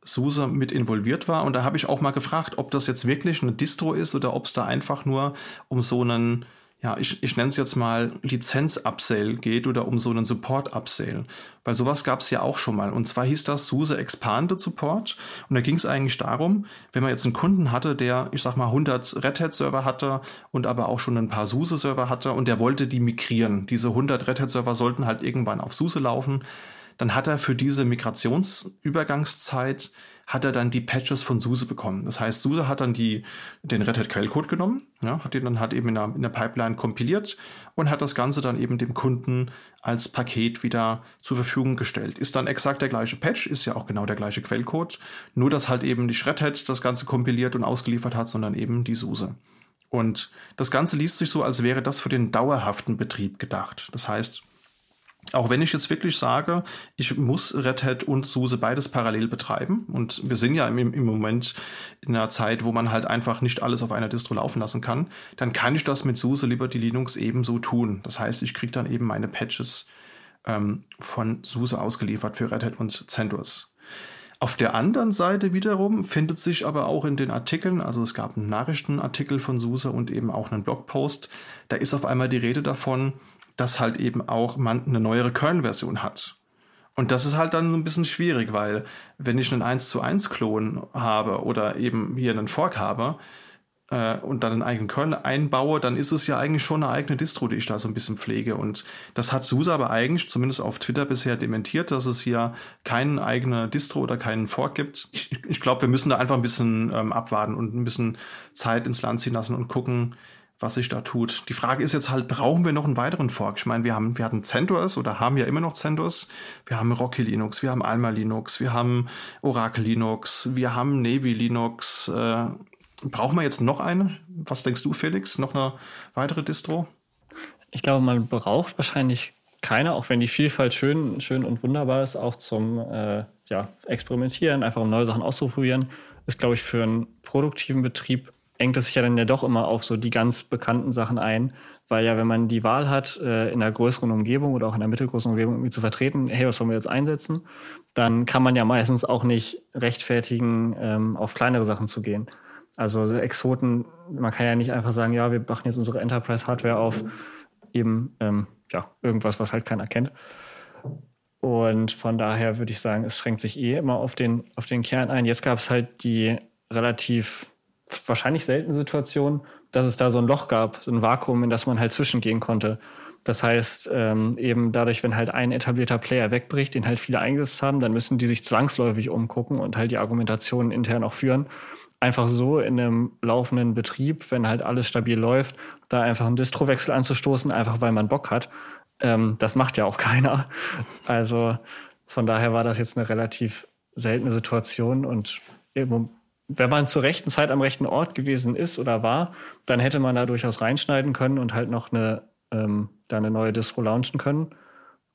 SUSE mit involviert war. Und da habe ich auch mal gefragt, ob das jetzt wirklich eine Distro ist oder ob es da einfach nur um so einen, ja, ich, ich nenne es jetzt mal Lizenz-Upsale geht oder um so einen Support-Upsale. Weil sowas gab es ja auch schon mal. Und zwar hieß das SUSE Expanded Support. Und da ging es eigentlich darum, wenn man jetzt einen Kunden hatte, der, ich sag mal, 100 Red Hat-Server hatte und aber auch schon ein paar SUSE-Server hatte und der wollte die migrieren. Diese 100 Red Hat-Server sollten halt irgendwann auf SUSE laufen dann hat er für diese Migrationsübergangszeit hat er dann die Patches von SUSE bekommen. Das heißt, SUSE hat dann die, den Red Hat Quellcode genommen, ja, hat den dann halt eben in der, in der Pipeline kompiliert und hat das Ganze dann eben dem Kunden als Paket wieder zur Verfügung gestellt. Ist dann exakt der gleiche Patch, ist ja auch genau der gleiche Quellcode, nur dass halt eben nicht Red Hat das Ganze kompiliert und ausgeliefert hat, sondern eben die SUSE. Und das Ganze liest sich so, als wäre das für den dauerhaften Betrieb gedacht. Das heißt, auch wenn ich jetzt wirklich sage, ich muss Red Hat und SUSE beides parallel betreiben und wir sind ja im, im Moment in einer Zeit, wo man halt einfach nicht alles auf einer Distro laufen lassen kann, dann kann ich das mit SUSE Liberty Linux ebenso tun. Das heißt, ich kriege dann eben meine Patches ähm, von SUSE ausgeliefert für Red Hat und CentOS. Auf der anderen Seite wiederum findet sich aber auch in den Artikeln, also es gab einen Nachrichtenartikel von SUSE und eben auch einen Blogpost, da ist auf einmal die Rede davon, dass halt eben auch man eine neuere Kernversion hat. Und das ist halt dann ein bisschen schwierig, weil wenn ich einen 1 zu 1 Klon habe oder eben hier einen Fork habe, äh, und dann einen eigenen Kernel einbaue, dann ist es ja eigentlich schon eine eigene Distro, die ich da so ein bisschen pflege. Und das hat SUSE aber eigentlich, zumindest auf Twitter bisher, dementiert, dass es hier keine eigene Distro oder keinen Fork gibt. Ich, ich glaube, wir müssen da einfach ein bisschen ähm, abwarten und ein bisschen Zeit ins Land ziehen lassen und gucken, was sich da tut. Die Frage ist jetzt halt, brauchen wir noch einen weiteren Fork? Ich meine, wir haben, wir hatten CentOS oder haben ja immer noch CentOS. Wir haben Rocky Linux, wir haben Alma Linux, wir haben Oracle Linux, wir haben Navy Linux. Äh, brauchen wir jetzt noch eine? Was denkst du, Felix? Noch eine weitere Distro? Ich glaube, man braucht wahrscheinlich keine, auch wenn die Vielfalt schön, schön und wunderbar ist, auch zum äh, ja, Experimentieren, einfach um neue Sachen auszuprobieren, ist, glaube ich, für einen produktiven Betrieb engt es sich ja dann ja doch immer auf so die ganz bekannten Sachen ein, weil ja, wenn man die Wahl hat, äh, in einer größeren Umgebung oder auch in einer mittelgroßen Umgebung irgendwie zu vertreten, hey, was wollen wir jetzt einsetzen, dann kann man ja meistens auch nicht rechtfertigen, ähm, auf kleinere Sachen zu gehen. Also Exoten, man kann ja nicht einfach sagen, ja, wir machen jetzt unsere Enterprise-Hardware auf eben ähm, ja, irgendwas, was halt keiner kennt. Und von daher würde ich sagen, es schränkt sich eh immer auf den, auf den Kern ein. Jetzt gab es halt die relativ wahrscheinlich seltene Situation, dass es da so ein Loch gab, so ein Vakuum, in das man halt zwischengehen konnte. Das heißt, ähm, eben dadurch, wenn halt ein etablierter Player wegbricht, den halt viele eingesetzt haben, dann müssen die sich zwangsläufig umgucken und halt die Argumentation intern auch führen. Einfach so in einem laufenden Betrieb, wenn halt alles stabil läuft, da einfach einen Distrowechsel anzustoßen, einfach weil man Bock hat. Ähm, das macht ja auch *laughs* keiner. Also von daher war das jetzt eine relativ seltene Situation und wenn man zur rechten Zeit am rechten Ort gewesen ist oder war, dann hätte man da durchaus reinschneiden können und halt noch eine, ähm, da eine neue Distro launchen können.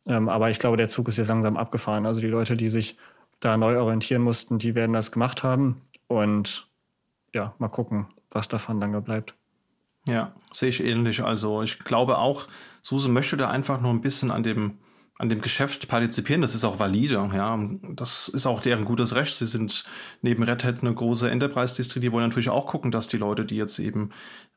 Ähm, aber ich glaube, der Zug ist jetzt langsam abgefahren. Also die Leute, die sich da neu orientieren mussten, die werden das gemacht haben. Und ja, mal gucken, was davon lange bleibt. Ja, sehe ich ähnlich. Also ich glaube auch, Suse möchte da einfach noch ein bisschen an dem an dem Geschäft partizipieren, das ist auch valide, ja. Das ist auch deren gutes Recht. Sie sind neben Red Hat eine große Enterprise-Distri, die wollen natürlich auch gucken, dass die Leute, die jetzt eben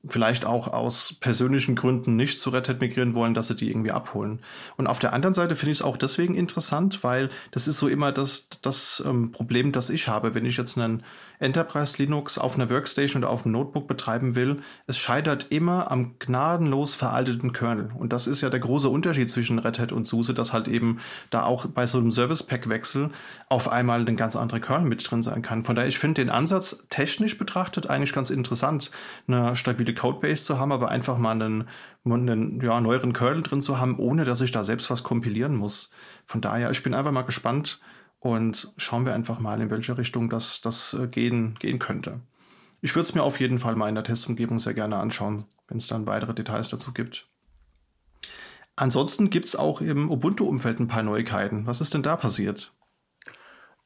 vielleicht auch aus persönlichen Gründen nicht zu Red Hat migrieren wollen, dass sie die irgendwie abholen. Und auf der anderen Seite finde ich es auch deswegen interessant, weil das ist so immer das, das ähm, Problem, das ich habe, wenn ich jetzt einen Enterprise Linux auf einer Workstation oder auf einem Notebook betreiben will. Es scheitert immer am gnadenlos veralteten Kernel. Und das ist ja der große Unterschied zwischen Red Hat und SUSE, dass halt eben da auch bei so einem Service Pack Wechsel auf einmal ein ganz anderer Kernel mit drin sein kann. Von daher, ich finde den Ansatz technisch betrachtet eigentlich ganz interessant, eine stabile Codebase zu haben, aber einfach mal einen, einen ja, neueren Kernel drin zu haben, ohne dass ich da selbst was kompilieren muss. Von daher, ich bin einfach mal gespannt und schauen wir einfach mal, in welche Richtung das, das äh, gehen, gehen könnte. Ich würde es mir auf jeden Fall mal in der Testumgebung sehr gerne anschauen, wenn es dann weitere Details dazu gibt. Ansonsten gibt es auch im Ubuntu-Umfeld ein paar Neuigkeiten. Was ist denn da passiert?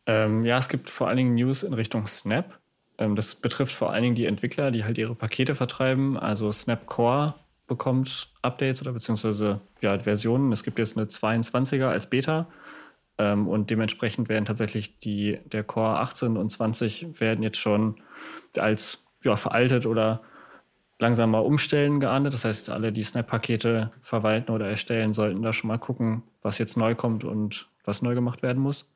Ähm, ja, es gibt vor allen Dingen News in Richtung Snap. Ähm, das betrifft vor allen Dingen die Entwickler, die halt ihre Pakete vertreiben. Also Snap Core bekommt Updates oder beziehungsweise ja, Versionen. Es gibt jetzt eine 22er als Beta. Ähm, und dementsprechend werden tatsächlich die, der Core 18 und 20 werden jetzt schon als ja, veraltet oder langsam mal umstellen geahndet. Das heißt, alle, die Snap-Pakete verwalten oder erstellen, sollten da schon mal gucken, was jetzt neu kommt und was neu gemacht werden muss.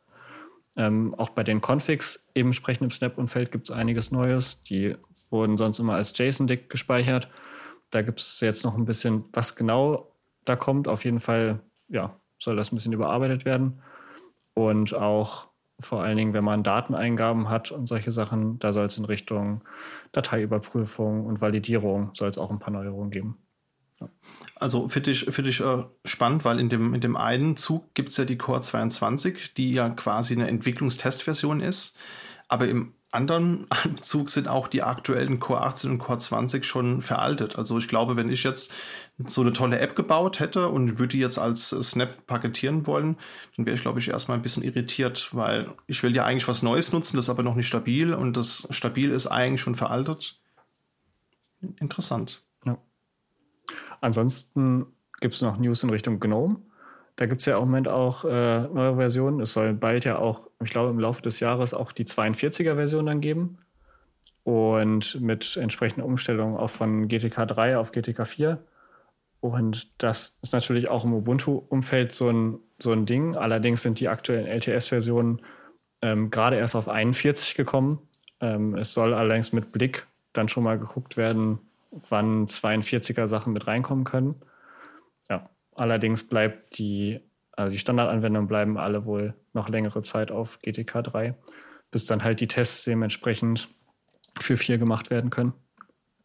Ähm, auch bei den Configs, eben entsprechend im Snap-Umfeld, gibt es einiges Neues. Die wurden sonst immer als JSON-Dick gespeichert. Da gibt es jetzt noch ein bisschen, was genau da kommt. Auf jeden Fall, ja, soll das ein bisschen überarbeitet werden. Und auch vor allen Dingen, wenn man Dateneingaben hat und solche Sachen, da soll es in Richtung Dateiüberprüfung und Validierung soll es auch ein paar Neuerungen geben. Also finde ich, find ich äh, spannend, weil in dem, in dem einen Zug gibt es ja die Core 22, die ja quasi eine Entwicklungstestversion ist. Aber im anderen *laughs* Zug sind auch die aktuellen Core 18 und Core 20 schon veraltet. Also ich glaube, wenn ich jetzt so eine tolle App gebaut hätte und würde die jetzt als Snap paketieren wollen, dann wäre ich, glaube ich, erstmal ein bisschen irritiert, weil ich will ja eigentlich was Neues nutzen, das ist aber noch nicht stabil und das stabil ist eigentlich schon veraltet. Interessant. Ansonsten gibt es noch News in Richtung GNOME. Da gibt es ja im Moment auch äh, neue Versionen. Es soll bald ja auch, ich glaube, im Laufe des Jahres auch die 42er-Version dann geben. Und mit entsprechenden Umstellungen auch von GTK 3 auf GTK 4. Und das ist natürlich auch im Ubuntu-Umfeld so ein, so ein Ding. Allerdings sind die aktuellen LTS-Versionen ähm, gerade erst auf 41 gekommen. Ähm, es soll allerdings mit Blick dann schon mal geguckt werden, wann 42er Sachen mit reinkommen können. Ja, allerdings bleibt die, also die Standardanwendungen bleiben alle wohl noch längere Zeit auf GTK 3, bis dann halt die Tests dementsprechend für 4 gemacht werden können.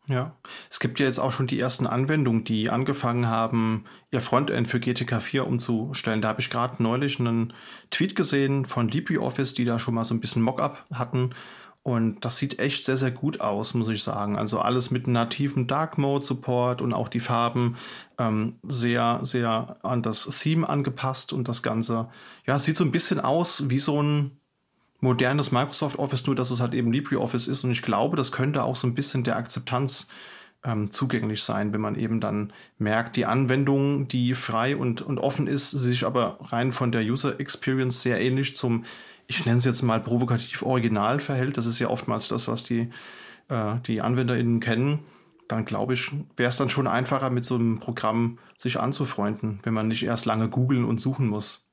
Ja, es gibt ja jetzt auch schon die ersten Anwendungen, die angefangen haben, ihr Frontend für GTK 4 umzustellen. Da habe ich gerade neulich einen Tweet gesehen von LibreOffice, die da schon mal so ein bisschen Mockup hatten. Und das sieht echt sehr, sehr gut aus, muss ich sagen. Also alles mit nativen Dark Mode Support und auch die Farben ähm, sehr, sehr an das Theme angepasst und das Ganze. Ja, sieht so ein bisschen aus wie so ein modernes Microsoft Office, nur dass es halt eben LibreOffice ist. Und ich glaube, das könnte auch so ein bisschen der Akzeptanz ähm, zugänglich sein, wenn man eben dann merkt, die Anwendung, die frei und, und offen ist, sich aber rein von der User Experience sehr ähnlich zum, ich nenne es jetzt mal provokativ Original verhält. Das ist ja oftmals das, was die, äh, die AnwenderInnen kennen. Dann glaube ich, wäre es dann schon einfacher, mit so einem Programm sich anzufreunden, wenn man nicht erst lange googeln und suchen muss.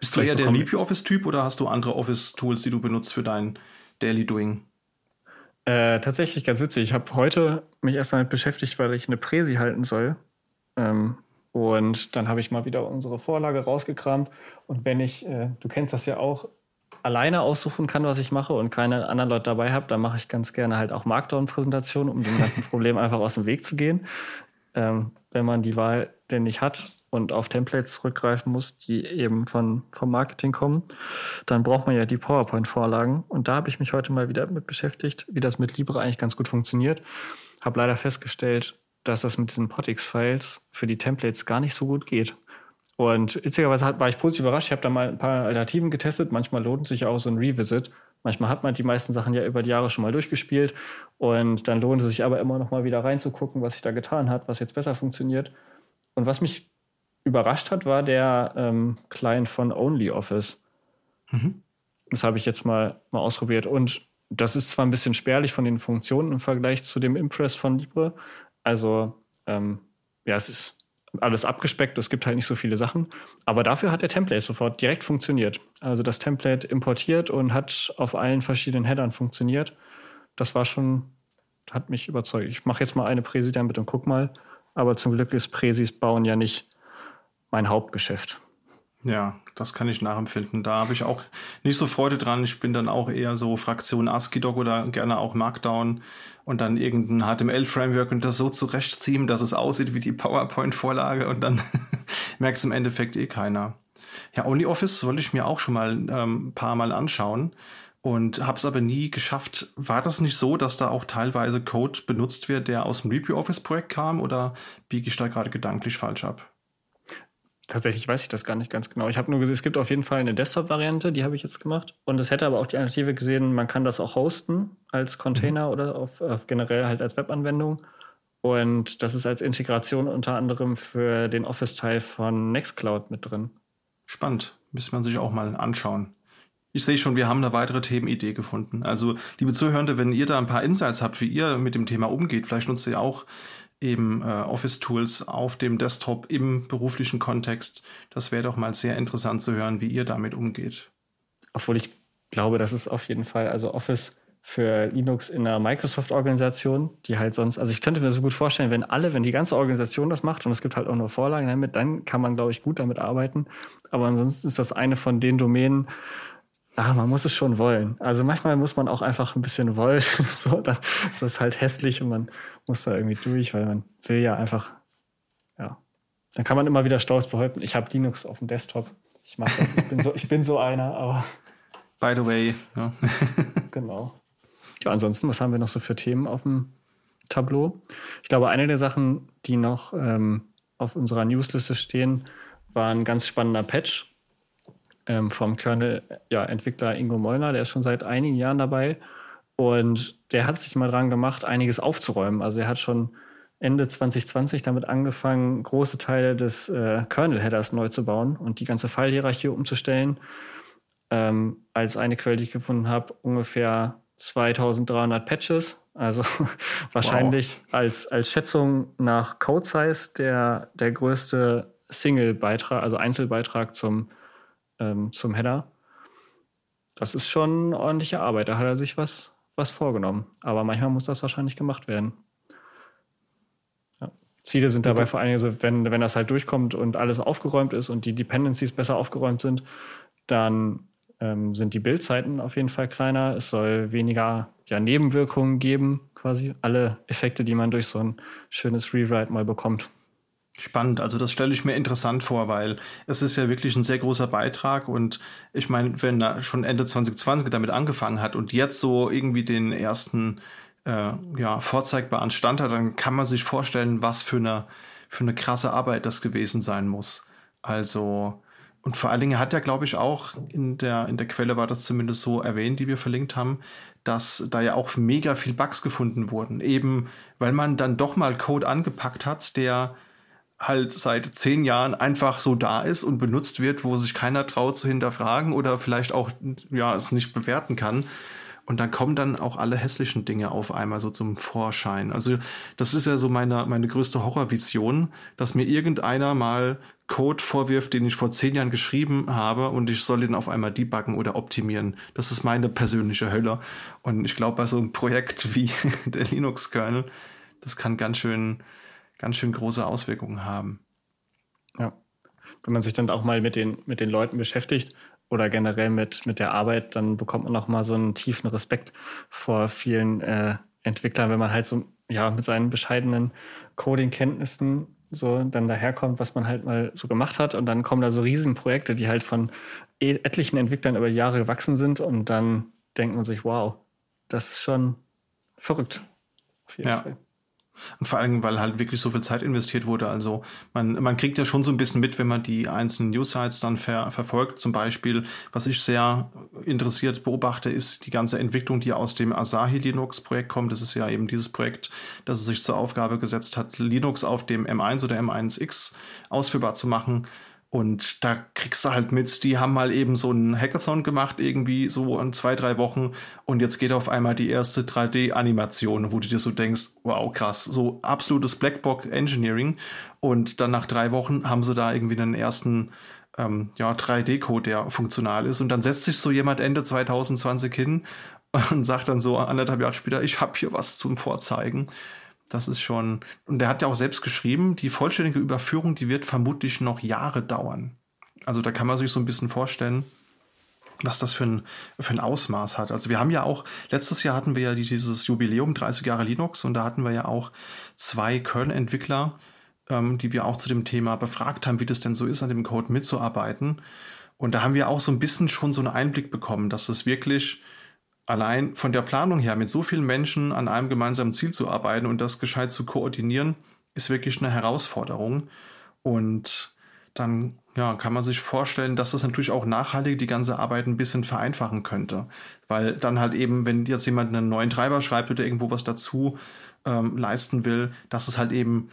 Bist du eher der LibreOffice-Typ oder hast du andere Office-Tools, die du benutzt für dein Daily Doing? Äh, tatsächlich ganz witzig. Ich habe heute mich erst damit beschäftigt, weil ich eine Präsi halten soll. Ähm, und dann habe ich mal wieder unsere Vorlage rausgekramt. Und wenn ich, äh, du kennst das ja auch, alleine aussuchen kann, was ich mache und keine anderen Leute dabei habe, dann mache ich ganz gerne halt auch Markdown-Präsentationen, um dem ganzen *laughs* Problem einfach aus dem Weg zu gehen. Ähm, wenn man die Wahl denn nicht hat, und auf Templates zurückgreifen muss, die eben von, vom Marketing kommen, dann braucht man ja die PowerPoint-Vorlagen. Und da habe ich mich heute mal wieder mit beschäftigt, wie das mit Libre eigentlich ganz gut funktioniert. Habe leider festgestellt, dass das mit diesen Potix-Files für die Templates gar nicht so gut geht. Und witzigerweise war ich positiv überrascht. Ich habe da mal ein paar Alternativen getestet. Manchmal lohnt sich auch so ein Revisit. Manchmal hat man die meisten Sachen ja über die Jahre schon mal durchgespielt. Und dann lohnt es sich aber immer noch mal wieder reinzugucken, was sich da getan hat, was jetzt besser funktioniert. Und was mich überrascht hat, war der ähm, Client von OnlyOffice. Mhm. Das habe ich jetzt mal, mal ausprobiert. Und das ist zwar ein bisschen spärlich von den Funktionen im Vergleich zu dem Impress von Libre. Also, ähm, ja, es ist alles abgespeckt, es gibt halt nicht so viele Sachen. Aber dafür hat der Template sofort direkt funktioniert. Also das Template importiert und hat auf allen verschiedenen Headern funktioniert. Das war schon, hat mich überzeugt. Ich mache jetzt mal eine Präsi damit und guck mal. Aber zum Glück ist Präsis bauen ja nicht mein Hauptgeschäft. Ja, das kann ich nachempfinden. Da habe ich auch nicht so Freude dran. Ich bin dann auch eher so Fraktion ASCII-Doc oder gerne auch Markdown und dann irgendein HTML-Framework und das so zurechtziehen, dass es aussieht wie die PowerPoint-Vorlage und dann *laughs* merkt es im Endeffekt eh keiner. Ja, OnlyOffice wollte ich mir auch schon mal ähm, ein paar Mal anschauen und habe es aber nie geschafft. War das nicht so, dass da auch teilweise Code benutzt wird, der aus dem LibreOffice-Projekt kam oder biege ich da gerade gedanklich falsch ab? Tatsächlich weiß ich das gar nicht ganz genau. Ich habe nur gesehen, es gibt auf jeden Fall eine Desktop-Variante, die habe ich jetzt gemacht. Und es hätte aber auch die Alternative gesehen, man kann das auch hosten als Container mhm. oder auf, auf generell halt als Webanwendung. Und das ist als Integration unter anderem für den Office-Teil von Nextcloud mit drin. Spannend. Müsste man sich auch mal anschauen. Ich sehe schon, wir haben eine weitere Themenidee gefunden. Also, liebe Zuhörende, wenn ihr da ein paar Insights habt, wie ihr mit dem Thema umgeht, vielleicht nutzt ihr auch eben äh, Office-Tools auf dem Desktop im beruflichen Kontext. Das wäre doch mal sehr interessant zu hören, wie ihr damit umgeht. Obwohl ich glaube, das ist auf jeden Fall, also Office für Linux in einer Microsoft-Organisation, die halt sonst, also ich könnte mir so gut vorstellen, wenn alle, wenn die ganze Organisation das macht und es gibt halt auch nur Vorlagen damit, dann kann man, glaube ich, gut damit arbeiten. Aber ansonsten ist das eine von den Domänen, Ah, man muss es schon wollen. Also manchmal muss man auch einfach ein bisschen wollen. *laughs* so, dann ist das halt hässlich und man muss da irgendwie durch, weil man will ja einfach, ja. Dann kann man immer wieder stolz behaupten, ich habe Linux auf dem Desktop. Ich mache das. Ich bin, so, ich bin so einer, aber. By the way. Ja. *laughs* *laughs* genau. Ja, ansonsten, was haben wir noch so für Themen auf dem Tableau? Ich glaube, eine der Sachen, die noch ähm, auf unserer Newsliste stehen, war ein ganz spannender Patch ähm, vom Kernel-Entwickler ja, Ingo Mollner, der ist schon seit einigen Jahren dabei und der hat sich mal dran gemacht, einiges aufzuräumen. Also er hat schon Ende 2020 damit angefangen, große Teile des äh, Kernel-Headers neu zu bauen und die ganze File-Hierarchie umzustellen. Ähm, als eine Quelle, die ich gefunden habe, ungefähr 2300 Patches. Also *laughs* wahrscheinlich wow. als, als Schätzung nach Code Size der, der größte Single-Beitrag, also Einzelbeitrag zum ähm, zum Header. Das ist schon ordentliche Arbeit. Da hat er sich was, was vorgenommen. Aber manchmal muss das wahrscheinlich gemacht werden. Ziele sind dabei vor allem, also wenn, wenn das halt durchkommt und alles aufgeräumt ist und die Dependencies besser aufgeräumt sind, dann ähm, sind die Bildzeiten auf jeden Fall kleiner. Es soll weniger ja, Nebenwirkungen geben, quasi alle Effekte, die man durch so ein schönes Rewrite mal bekommt. Spannend, also das stelle ich mir interessant vor, weil es ist ja wirklich ein sehr großer Beitrag und ich meine, wenn er schon Ende 2020 damit angefangen hat und jetzt so irgendwie den ersten äh, ja, vorzeigbaren Stand hat, dann kann man sich vorstellen, was für eine, für eine krasse Arbeit das gewesen sein muss. Also, und vor allen Dingen hat er, glaube ich, auch in der, in der Quelle war das zumindest so erwähnt, die wir verlinkt haben, dass da ja auch mega viel Bugs gefunden wurden. Eben, weil man dann doch mal Code angepackt hat, der halt seit zehn Jahren einfach so da ist und benutzt wird, wo sich keiner traut zu hinterfragen oder vielleicht auch ja es nicht bewerten kann. Und dann kommen dann auch alle hässlichen Dinge auf einmal so zum Vorschein. Also das ist ja so meine, meine größte Horrorvision, dass mir irgendeiner mal Code vorwirft, den ich vor zehn Jahren geschrieben habe und ich soll ihn auf einmal debuggen oder optimieren. Das ist meine persönliche Hölle. Und ich glaube, bei so einem Projekt wie *laughs* der Linux-Kernel, das kann ganz schön ganz schön große Auswirkungen haben. Ja. Wenn man sich dann auch mal mit den, mit den Leuten beschäftigt oder generell mit, mit der Arbeit, dann bekommt man auch mal so einen tiefen Respekt vor vielen äh, Entwicklern, wenn man halt so ja, mit seinen bescheidenen Coding-Kenntnissen so dann daherkommt, was man halt mal so gemacht hat. Und dann kommen da so Riesenprojekte, die halt von e-, etlichen Entwicklern über Jahre gewachsen sind. Und dann denkt man sich, wow, das ist schon verrückt. Auf jeden ja. Fall. Und vor allem, weil halt wirklich so viel Zeit investiert wurde. Also man, man kriegt ja schon so ein bisschen mit, wenn man die einzelnen News-Sites dann ver, verfolgt. Zum Beispiel, was ich sehr interessiert beobachte, ist die ganze Entwicklung, die aus dem Asahi Linux-Projekt kommt. Das ist ja eben dieses Projekt, das es sich zur Aufgabe gesetzt hat, Linux auf dem M1 oder M1X ausführbar zu machen. Und da kriegst du halt mit, die haben mal eben so einen Hackathon gemacht, irgendwie so in zwei, drei Wochen. Und jetzt geht auf einmal die erste 3D-Animation, wo du dir so denkst, wow, krass, so absolutes Blackbox Engineering. Und dann nach drei Wochen haben sie da irgendwie einen ersten ähm, ja, 3D-Code, der funktional ist. Und dann setzt sich so jemand Ende 2020 hin *laughs* und sagt dann so anderthalb Jahre später, ich habe hier was zum Vorzeigen. Das ist schon, und der hat ja auch selbst geschrieben, die vollständige Überführung, die wird vermutlich noch Jahre dauern. Also da kann man sich so ein bisschen vorstellen, was das für ein, für ein Ausmaß hat. Also wir haben ja auch, letztes Jahr hatten wir ja dieses Jubiläum 30 Jahre Linux und da hatten wir ja auch zwei Kernel-Entwickler, ähm, die wir auch zu dem Thema befragt haben, wie das denn so ist, an dem Code mitzuarbeiten. Und da haben wir auch so ein bisschen schon so einen Einblick bekommen, dass es wirklich allein von der Planung her, mit so vielen Menschen an einem gemeinsamen Ziel zu arbeiten und das gescheit zu koordinieren, ist wirklich eine Herausforderung. Und dann ja, kann man sich vorstellen, dass das natürlich auch nachhaltig die ganze Arbeit ein bisschen vereinfachen könnte. Weil dann halt eben, wenn jetzt jemand einen neuen Treiber schreibt oder irgendwo was dazu ähm, leisten will, dass es halt eben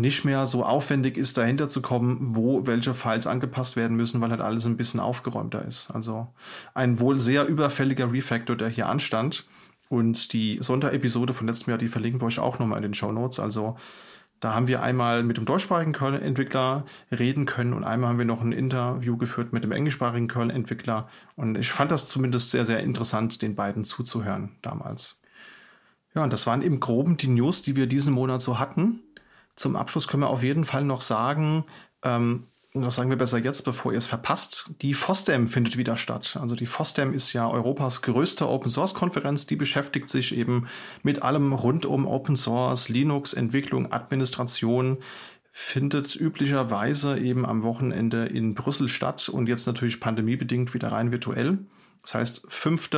nicht mehr so aufwendig ist, dahinter zu kommen, wo welche Files angepasst werden müssen, weil halt alles ein bisschen aufgeräumter ist. Also ein wohl sehr überfälliger Refactor, der hier anstand. Und die Sonderepisode von letztem Jahr, die verlinken wir euch auch nochmal in den Show Notes. Also da haben wir einmal mit dem deutschsprachigen Kernel-Entwickler reden können und einmal haben wir noch ein Interview geführt mit dem englischsprachigen Kernel-Entwickler. Und ich fand das zumindest sehr, sehr interessant, den beiden zuzuhören damals. Ja, und das waren im Groben die News, die wir diesen Monat so hatten. Zum Abschluss können wir auf jeden Fall noch sagen, ähm, das sagen wir besser jetzt, bevor ihr es verpasst. Die FOSDEM findet wieder statt. Also die FOSDEM ist ja Europas größte Open Source Konferenz. Die beschäftigt sich eben mit allem rund um Open Source, Linux, Entwicklung, Administration. Findet üblicherweise eben am Wochenende in Brüssel statt und jetzt natürlich pandemiebedingt wieder rein virtuell. Das heißt, 5.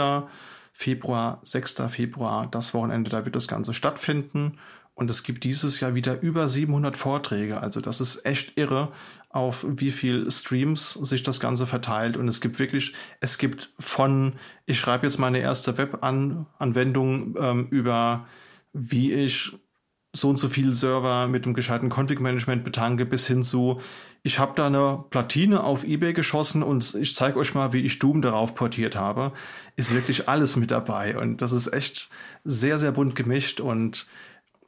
Februar, 6. Februar, das Wochenende, da wird das Ganze stattfinden. Und es gibt dieses Jahr wieder über 700 Vorträge. Also das ist echt irre, auf wie viel Streams sich das Ganze verteilt. Und es gibt wirklich, es gibt von, ich schreibe jetzt meine erste Web-Anwendung ähm, über, wie ich so und so viele Server mit dem gescheiten Config-Management betanke, bis hin zu, ich habe da eine Platine auf Ebay geschossen und ich zeige euch mal, wie ich Doom darauf portiert habe. Ist wirklich alles mit dabei. Und das ist echt sehr, sehr bunt gemischt und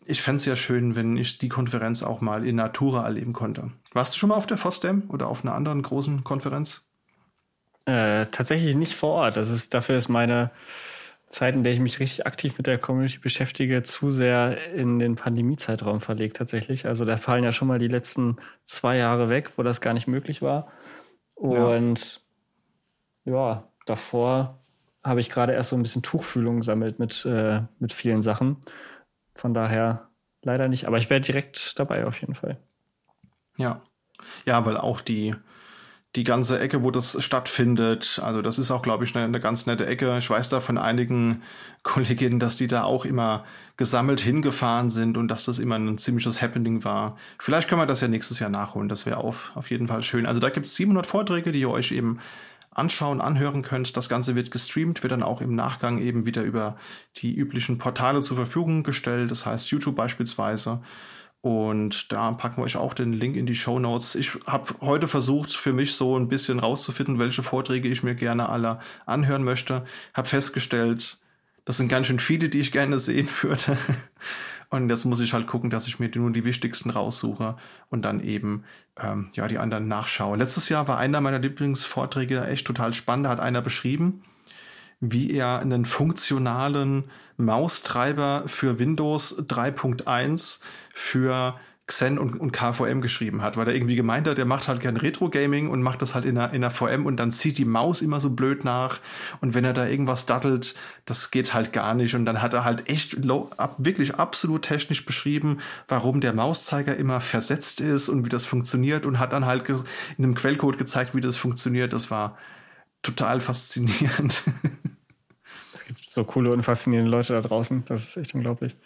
ich fände es ja schön, wenn ich die Konferenz auch mal in Natura erleben konnte. Warst du schon mal auf der FOSDEM oder auf einer anderen großen Konferenz? Äh, tatsächlich nicht vor Ort. Das ist, dafür ist meine, Zeit, in der ich mich richtig aktiv mit der Community beschäftige, zu sehr in den Pandemiezeitraum verlegt tatsächlich. Also da fallen ja schon mal die letzten zwei Jahre weg, wo das gar nicht möglich war. Und ja, ja davor habe ich gerade erst so ein bisschen Tuchfühlung gesammelt mit, äh, mit vielen Sachen. Von daher leider nicht. Aber ich wäre direkt dabei auf jeden Fall. Ja. Ja, weil auch die, die ganze Ecke, wo das stattfindet. Also das ist auch, glaube ich, eine, eine, ganz nette Ecke. Ich weiß da von einigen *laughs* Kolleginnen, dass die da auch immer gesammelt hingefahren sind und dass das immer ein ziemliches Happening war. Vielleicht können wir das ja nächstes Jahr nachholen. Das wäre auf, auf jeden Fall schön. Also da gibt es 700 Vorträge, die ihr euch eben anschauen, anhören könnt. Das Ganze wird gestreamt, wird dann auch im Nachgang eben wieder über die üblichen Portale zur Verfügung gestellt. Das heißt YouTube beispielsweise. Und da packen wir euch auch den Link in die Show Notes. Ich habe heute versucht, für mich so ein bisschen rauszufinden, welche Vorträge ich mir gerne alle anhören möchte. Habe festgestellt, das sind ganz schön viele, die ich gerne sehen *laughs* würde. Und jetzt muss ich halt gucken, dass ich mir nur die wichtigsten raussuche und dann eben ähm, ja die anderen nachschaue. Letztes Jahr war einer meiner Lieblingsvorträge echt total spannend. Da hat einer beschrieben, wie er einen funktionalen Maustreiber für Windows 3.1 für Xen und, und KVM geschrieben hat, weil er irgendwie gemeint hat, er macht halt gern Retro-Gaming und macht das halt in der, in der VM und dann zieht die Maus immer so blöd nach und wenn er da irgendwas dattelt, das geht halt gar nicht und dann hat er halt echt low, ab, wirklich absolut technisch beschrieben, warum der Mauszeiger immer versetzt ist und wie das funktioniert und hat dann halt in einem Quellcode gezeigt, wie das funktioniert. Das war total faszinierend. *laughs* Es gibt so coole und faszinierende Leute da draußen. Das ist echt unglaublich.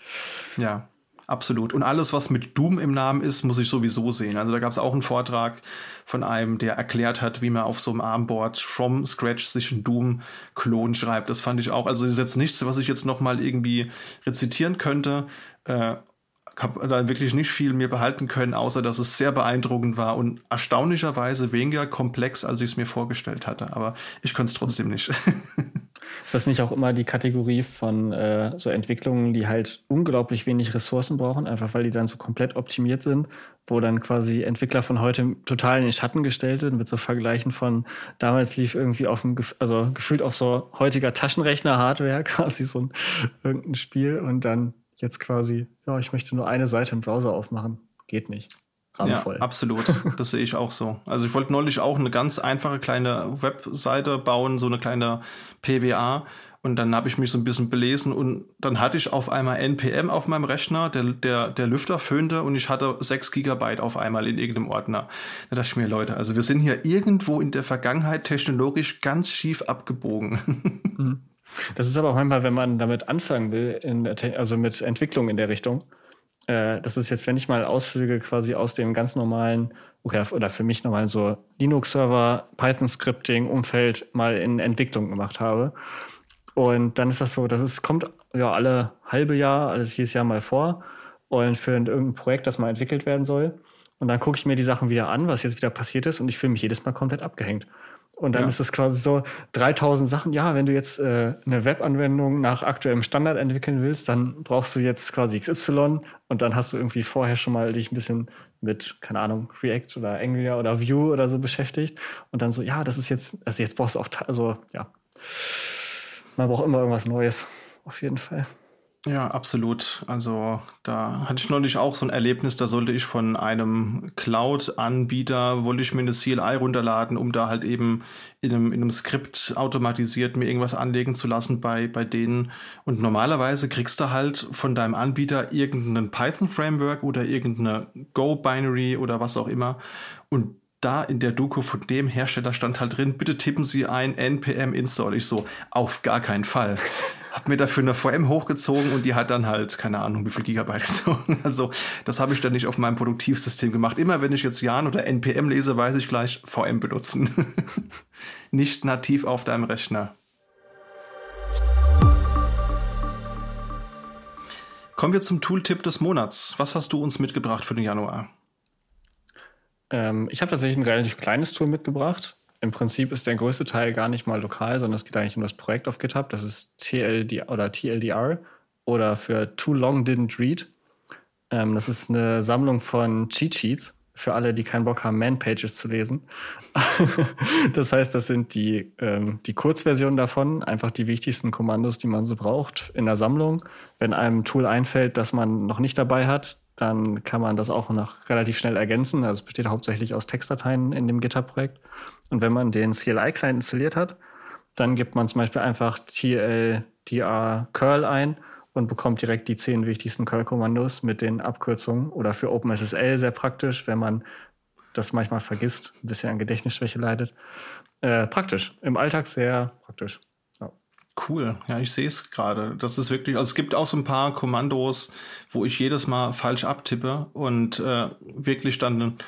Ja, absolut. Und alles, was mit Doom im Namen ist, muss ich sowieso sehen. Also da gab es auch einen Vortrag von einem, der erklärt hat, wie man auf so einem Armboard from scratch sich einen Doom-Klon schreibt. Das fand ich auch. Also das ist jetzt nichts, was ich jetzt noch mal irgendwie rezitieren könnte. Äh, habe da wirklich nicht viel mir behalten können, außer dass es sehr beeindruckend war und erstaunlicherweise weniger komplex, als ich es mir vorgestellt hatte. Aber ich konnte es trotzdem nicht. *laughs* Ist das nicht auch immer die Kategorie von äh, so Entwicklungen, die halt unglaublich wenig Ressourcen brauchen, einfach weil die dann so komplett optimiert sind, wo dann quasi Entwickler von heute total in den Schatten gestellt sind, mit so Vergleichen von damals lief irgendwie auf dem, also gefühlt auf so heutiger Taschenrechner-Hardware *laughs* quasi so ein irgendein Spiel und dann jetzt quasi, ja, ich möchte nur eine Seite im Browser aufmachen. Geht nicht. Rahmenvoll. Ja, absolut. Das sehe ich auch so. Also ich wollte neulich auch eine ganz einfache kleine Webseite bauen, so eine kleine PWA. Und dann habe ich mich so ein bisschen belesen und dann hatte ich auf einmal NPM auf meinem Rechner, der, der, der Lüfter föhnte und ich hatte 6 Gigabyte auf einmal in irgendeinem Ordner. Da dachte ich mir, Leute, also wir sind hier irgendwo in der Vergangenheit technologisch ganz schief abgebogen. Mhm. Das ist aber auch manchmal, wenn man damit anfangen will, der, also mit Entwicklung in der Richtung, äh, das ist jetzt, wenn ich mal Ausflüge quasi aus dem ganz normalen oder, oder für mich nochmal so Linux-Server, Python-Scripting-Umfeld mal in Entwicklung gemacht habe. Und dann ist das so, das ist, kommt ja alle halbe Jahr, alles jedes Jahr mal vor und für irgendein Projekt, das mal entwickelt werden soll. Und dann gucke ich mir die Sachen wieder an, was jetzt wieder passiert ist und ich fühle mich jedes Mal komplett abgehängt. Und dann ja. ist es quasi so 3000 Sachen. Ja, wenn du jetzt äh, eine Webanwendung nach aktuellem Standard entwickeln willst, dann brauchst du jetzt quasi XY und dann hast du irgendwie vorher schon mal dich ein bisschen mit, keine Ahnung, React oder Angular oder Vue oder so beschäftigt. Und dann so, ja, das ist jetzt, also jetzt brauchst du auch, also ja, man braucht immer irgendwas Neues. Auf jeden Fall. Ja, absolut. Also da hatte ich neulich auch so ein Erlebnis, da sollte ich von einem Cloud-Anbieter, wollte ich mir eine CLI runterladen, um da halt eben in einem, in einem Skript automatisiert mir irgendwas anlegen zu lassen bei, bei denen. Und normalerweise kriegst du halt von deinem Anbieter irgendeinen Python-Framework oder irgendeine Go-Binary oder was auch immer. Und da in der Doku von dem Hersteller stand halt drin, bitte tippen Sie ein npm install. Ich so, auf gar keinen Fall habe mir dafür eine VM hochgezogen und die hat dann halt, keine Ahnung, wie viel Gigabyte *laughs* gezogen. Also das habe ich dann nicht auf meinem Produktivsystem gemacht. Immer wenn ich jetzt Jan oder NPM lese, weiß ich gleich VM benutzen. *laughs* nicht nativ auf deinem Rechner. Kommen wir zum Tooltip des Monats. Was hast du uns mitgebracht für den Januar? Ähm, ich habe tatsächlich ein relativ kleines Tool mitgebracht im Prinzip ist der größte Teil gar nicht mal lokal, sondern es geht eigentlich um das Projekt auf GitHub. Das ist TLD oder TLDR oder für Too Long Didn't Read. Ähm, das ist eine Sammlung von Cheat Sheets, für alle, die keinen Bock haben, Man-Pages zu lesen. *laughs* das heißt, das sind die, ähm, die Kurzversion davon, einfach die wichtigsten Kommandos, die man so braucht in der Sammlung. Wenn einem ein Tool einfällt, das man noch nicht dabei hat, dann kann man das auch noch relativ schnell ergänzen. Also es besteht hauptsächlich aus Textdateien in dem GitHub-Projekt. Und wenn man den CLI-Client installiert hat, dann gibt man zum Beispiel einfach TLDR Curl ein und bekommt direkt die zehn wichtigsten Curl-Kommandos mit den Abkürzungen oder für OpenSSL sehr praktisch, wenn man das manchmal vergisst, ein bisschen an Gedächtnisschwäche leidet. Äh, praktisch, im Alltag sehr praktisch. Cool, ja, ich sehe es gerade. Das ist wirklich, also es gibt auch so ein paar Kommandos, wo ich jedes Mal falsch abtippe und äh, wirklich dann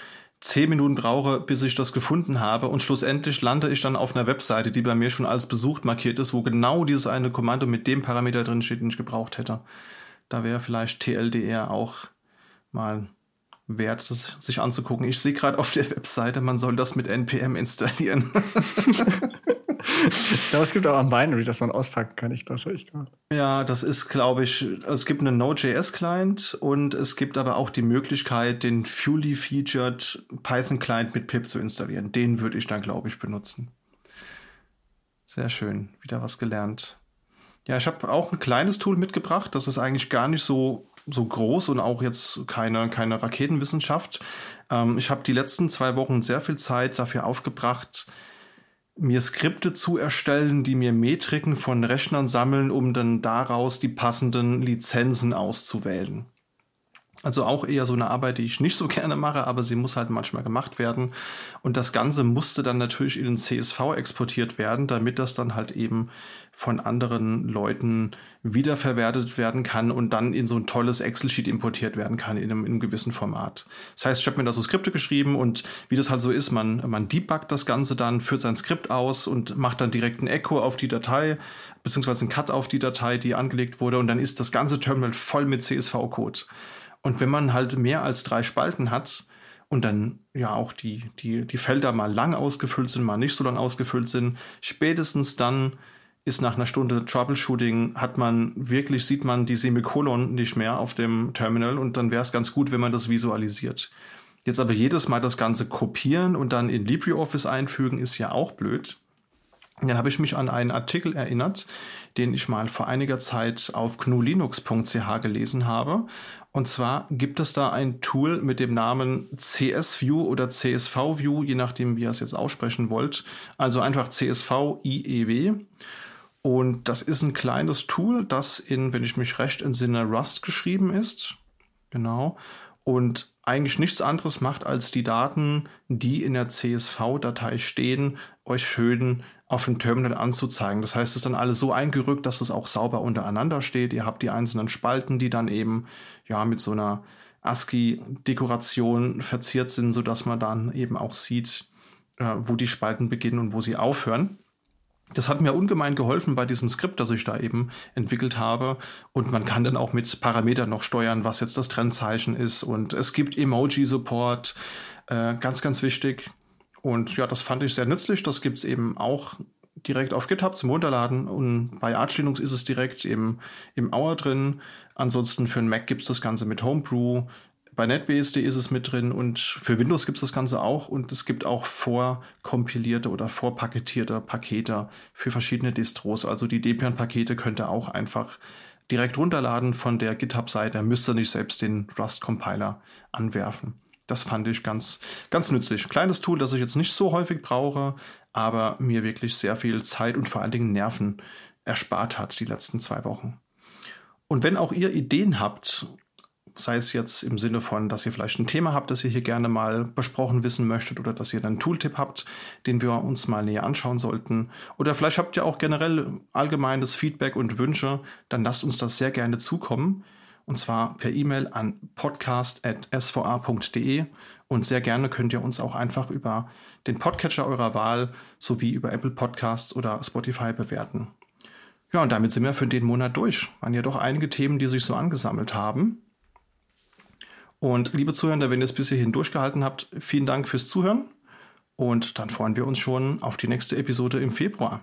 zehn Minuten brauche, bis ich das gefunden habe und schlussendlich lande ich dann auf einer Webseite, die bei mir schon als besucht markiert ist, wo genau dieses eine Kommando mit dem Parameter drin steht, den ich gebraucht hätte. Da wäre vielleicht TLDR auch mal wert, das sich anzugucken. Ich sehe gerade auf der Webseite, man soll das mit NPM installieren. *laughs* Aber es gibt auch ein Binary, das man auspacken kann. Ich das ich gerade. Ja, das ist, glaube ich, es gibt einen Node.js-Client und es gibt aber auch die Möglichkeit, den fully featured Python-Client mit pip zu installieren. Den würde ich dann, glaube ich, benutzen. Sehr schön, wieder was gelernt. Ja, ich habe auch ein kleines Tool mitgebracht. Das ist eigentlich gar nicht so so groß und auch jetzt keine, keine Raketenwissenschaft. Ähm, ich habe die letzten zwei Wochen sehr viel Zeit dafür aufgebracht, mir Skripte zu erstellen, die mir Metriken von Rechnern sammeln, um dann daraus die passenden Lizenzen auszuwählen. Also auch eher so eine Arbeit, die ich nicht so *laughs* gerne mache, aber sie muss halt manchmal gemacht werden. Und das Ganze musste dann natürlich in den CSV exportiert werden, damit das dann halt eben von anderen Leuten wiederverwertet werden kann und dann in so ein tolles Excel-Sheet importiert werden kann in einem, in einem gewissen Format. Das heißt, ich habe mir da so Skripte geschrieben und wie das halt so ist, man, man debuggt das Ganze dann, führt sein Skript aus und macht dann direkt ein Echo auf die Datei, beziehungsweise ein Cut auf die Datei, die angelegt wurde und dann ist das ganze Terminal voll mit CSV-Code. Und wenn man halt mehr als drei Spalten hat und dann ja auch die, die, die Felder mal lang ausgefüllt sind, mal nicht so lang ausgefüllt sind, spätestens dann ist nach einer Stunde Troubleshooting, hat man wirklich, sieht man die Semikolon nicht mehr auf dem Terminal und dann wäre es ganz gut, wenn man das visualisiert. Jetzt aber jedes Mal das Ganze kopieren und dann in LibreOffice einfügen, ist ja auch blöd. Dann habe ich mich an einen Artikel erinnert, den ich mal vor einiger Zeit auf gnulinux.ch gelesen habe. Und zwar gibt es da ein Tool mit dem Namen CSView oder CSVview, je nachdem, wie ihr es jetzt aussprechen wollt. Also einfach CSV IEW. Und das ist ein kleines Tool, das in, wenn ich mich recht entsinne, Rust geschrieben ist. Genau. Und eigentlich nichts anderes macht, als die Daten, die in der CSV-Datei stehen, euch schön auf dem Terminal anzuzeigen. Das heißt, es ist dann alles so eingerückt, dass es auch sauber untereinander steht. Ihr habt die einzelnen Spalten, die dann eben ja mit so einer ASCII-Dekoration verziert sind, sodass man dann eben auch sieht, äh, wo die Spalten beginnen und wo sie aufhören. Das hat mir ungemein geholfen bei diesem Skript, das ich da eben entwickelt habe. Und man kann dann auch mit Parametern noch steuern, was jetzt das Trennzeichen ist. Und es gibt Emoji-Support, äh, ganz, ganz wichtig. Und ja, das fand ich sehr nützlich. Das gibt es eben auch direkt auf GitHub zum Runterladen. Und bei Arch Linux ist es direkt im, im Hour drin. Ansonsten für einen Mac gibt es das Ganze mit Homebrew. Bei NetBSD ist es mit drin und für Windows gibt es das Ganze auch und es gibt auch vorkompilierte oder vorpaketierte Pakete für verschiedene Distros. Also die Debian-Pakete könnt ihr auch einfach direkt runterladen von der GitHub-Seite. Müsst ihr nicht selbst den Rust-Compiler anwerfen. Das fand ich ganz, ganz nützlich. Kleines Tool, das ich jetzt nicht so häufig brauche, aber mir wirklich sehr viel Zeit und vor allen Dingen Nerven erspart hat die letzten zwei Wochen. Und wenn auch ihr Ideen habt, sei es jetzt im Sinne von, dass ihr vielleicht ein Thema habt, das ihr hier gerne mal besprochen wissen möchtet oder dass ihr einen Tooltip habt, den wir uns mal näher anschauen sollten. Oder vielleicht habt ihr auch generell allgemeines Feedback und Wünsche, dann lasst uns das sehr gerne zukommen. Und zwar per E-Mail an podcast.sva.de. Und sehr gerne könnt ihr uns auch einfach über den Podcatcher eurer Wahl sowie über Apple Podcasts oder Spotify bewerten. Ja, und damit sind wir für den Monat durch. Waren ja doch einige Themen, die sich so angesammelt haben. Und liebe Zuhörer, wenn ihr es bis hierhin durchgehalten habt, vielen Dank fürs Zuhören. Und dann freuen wir uns schon auf die nächste Episode im Februar.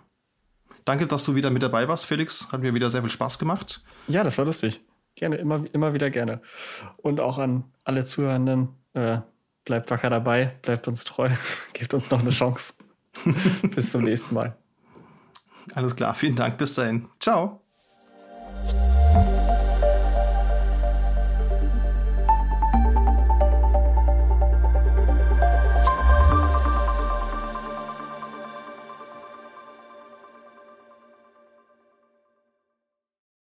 Danke, dass du wieder mit dabei warst, Felix. Hat mir wieder sehr viel Spaß gemacht. Ja, das war lustig. Gerne, immer, immer wieder gerne. Und auch an alle Zuhörenden, äh, bleibt wacker dabei, bleibt uns treu, *laughs* gebt uns noch eine Chance. *laughs* Bis zum nächsten Mal. Alles klar, vielen Dank. Bis dahin. Ciao.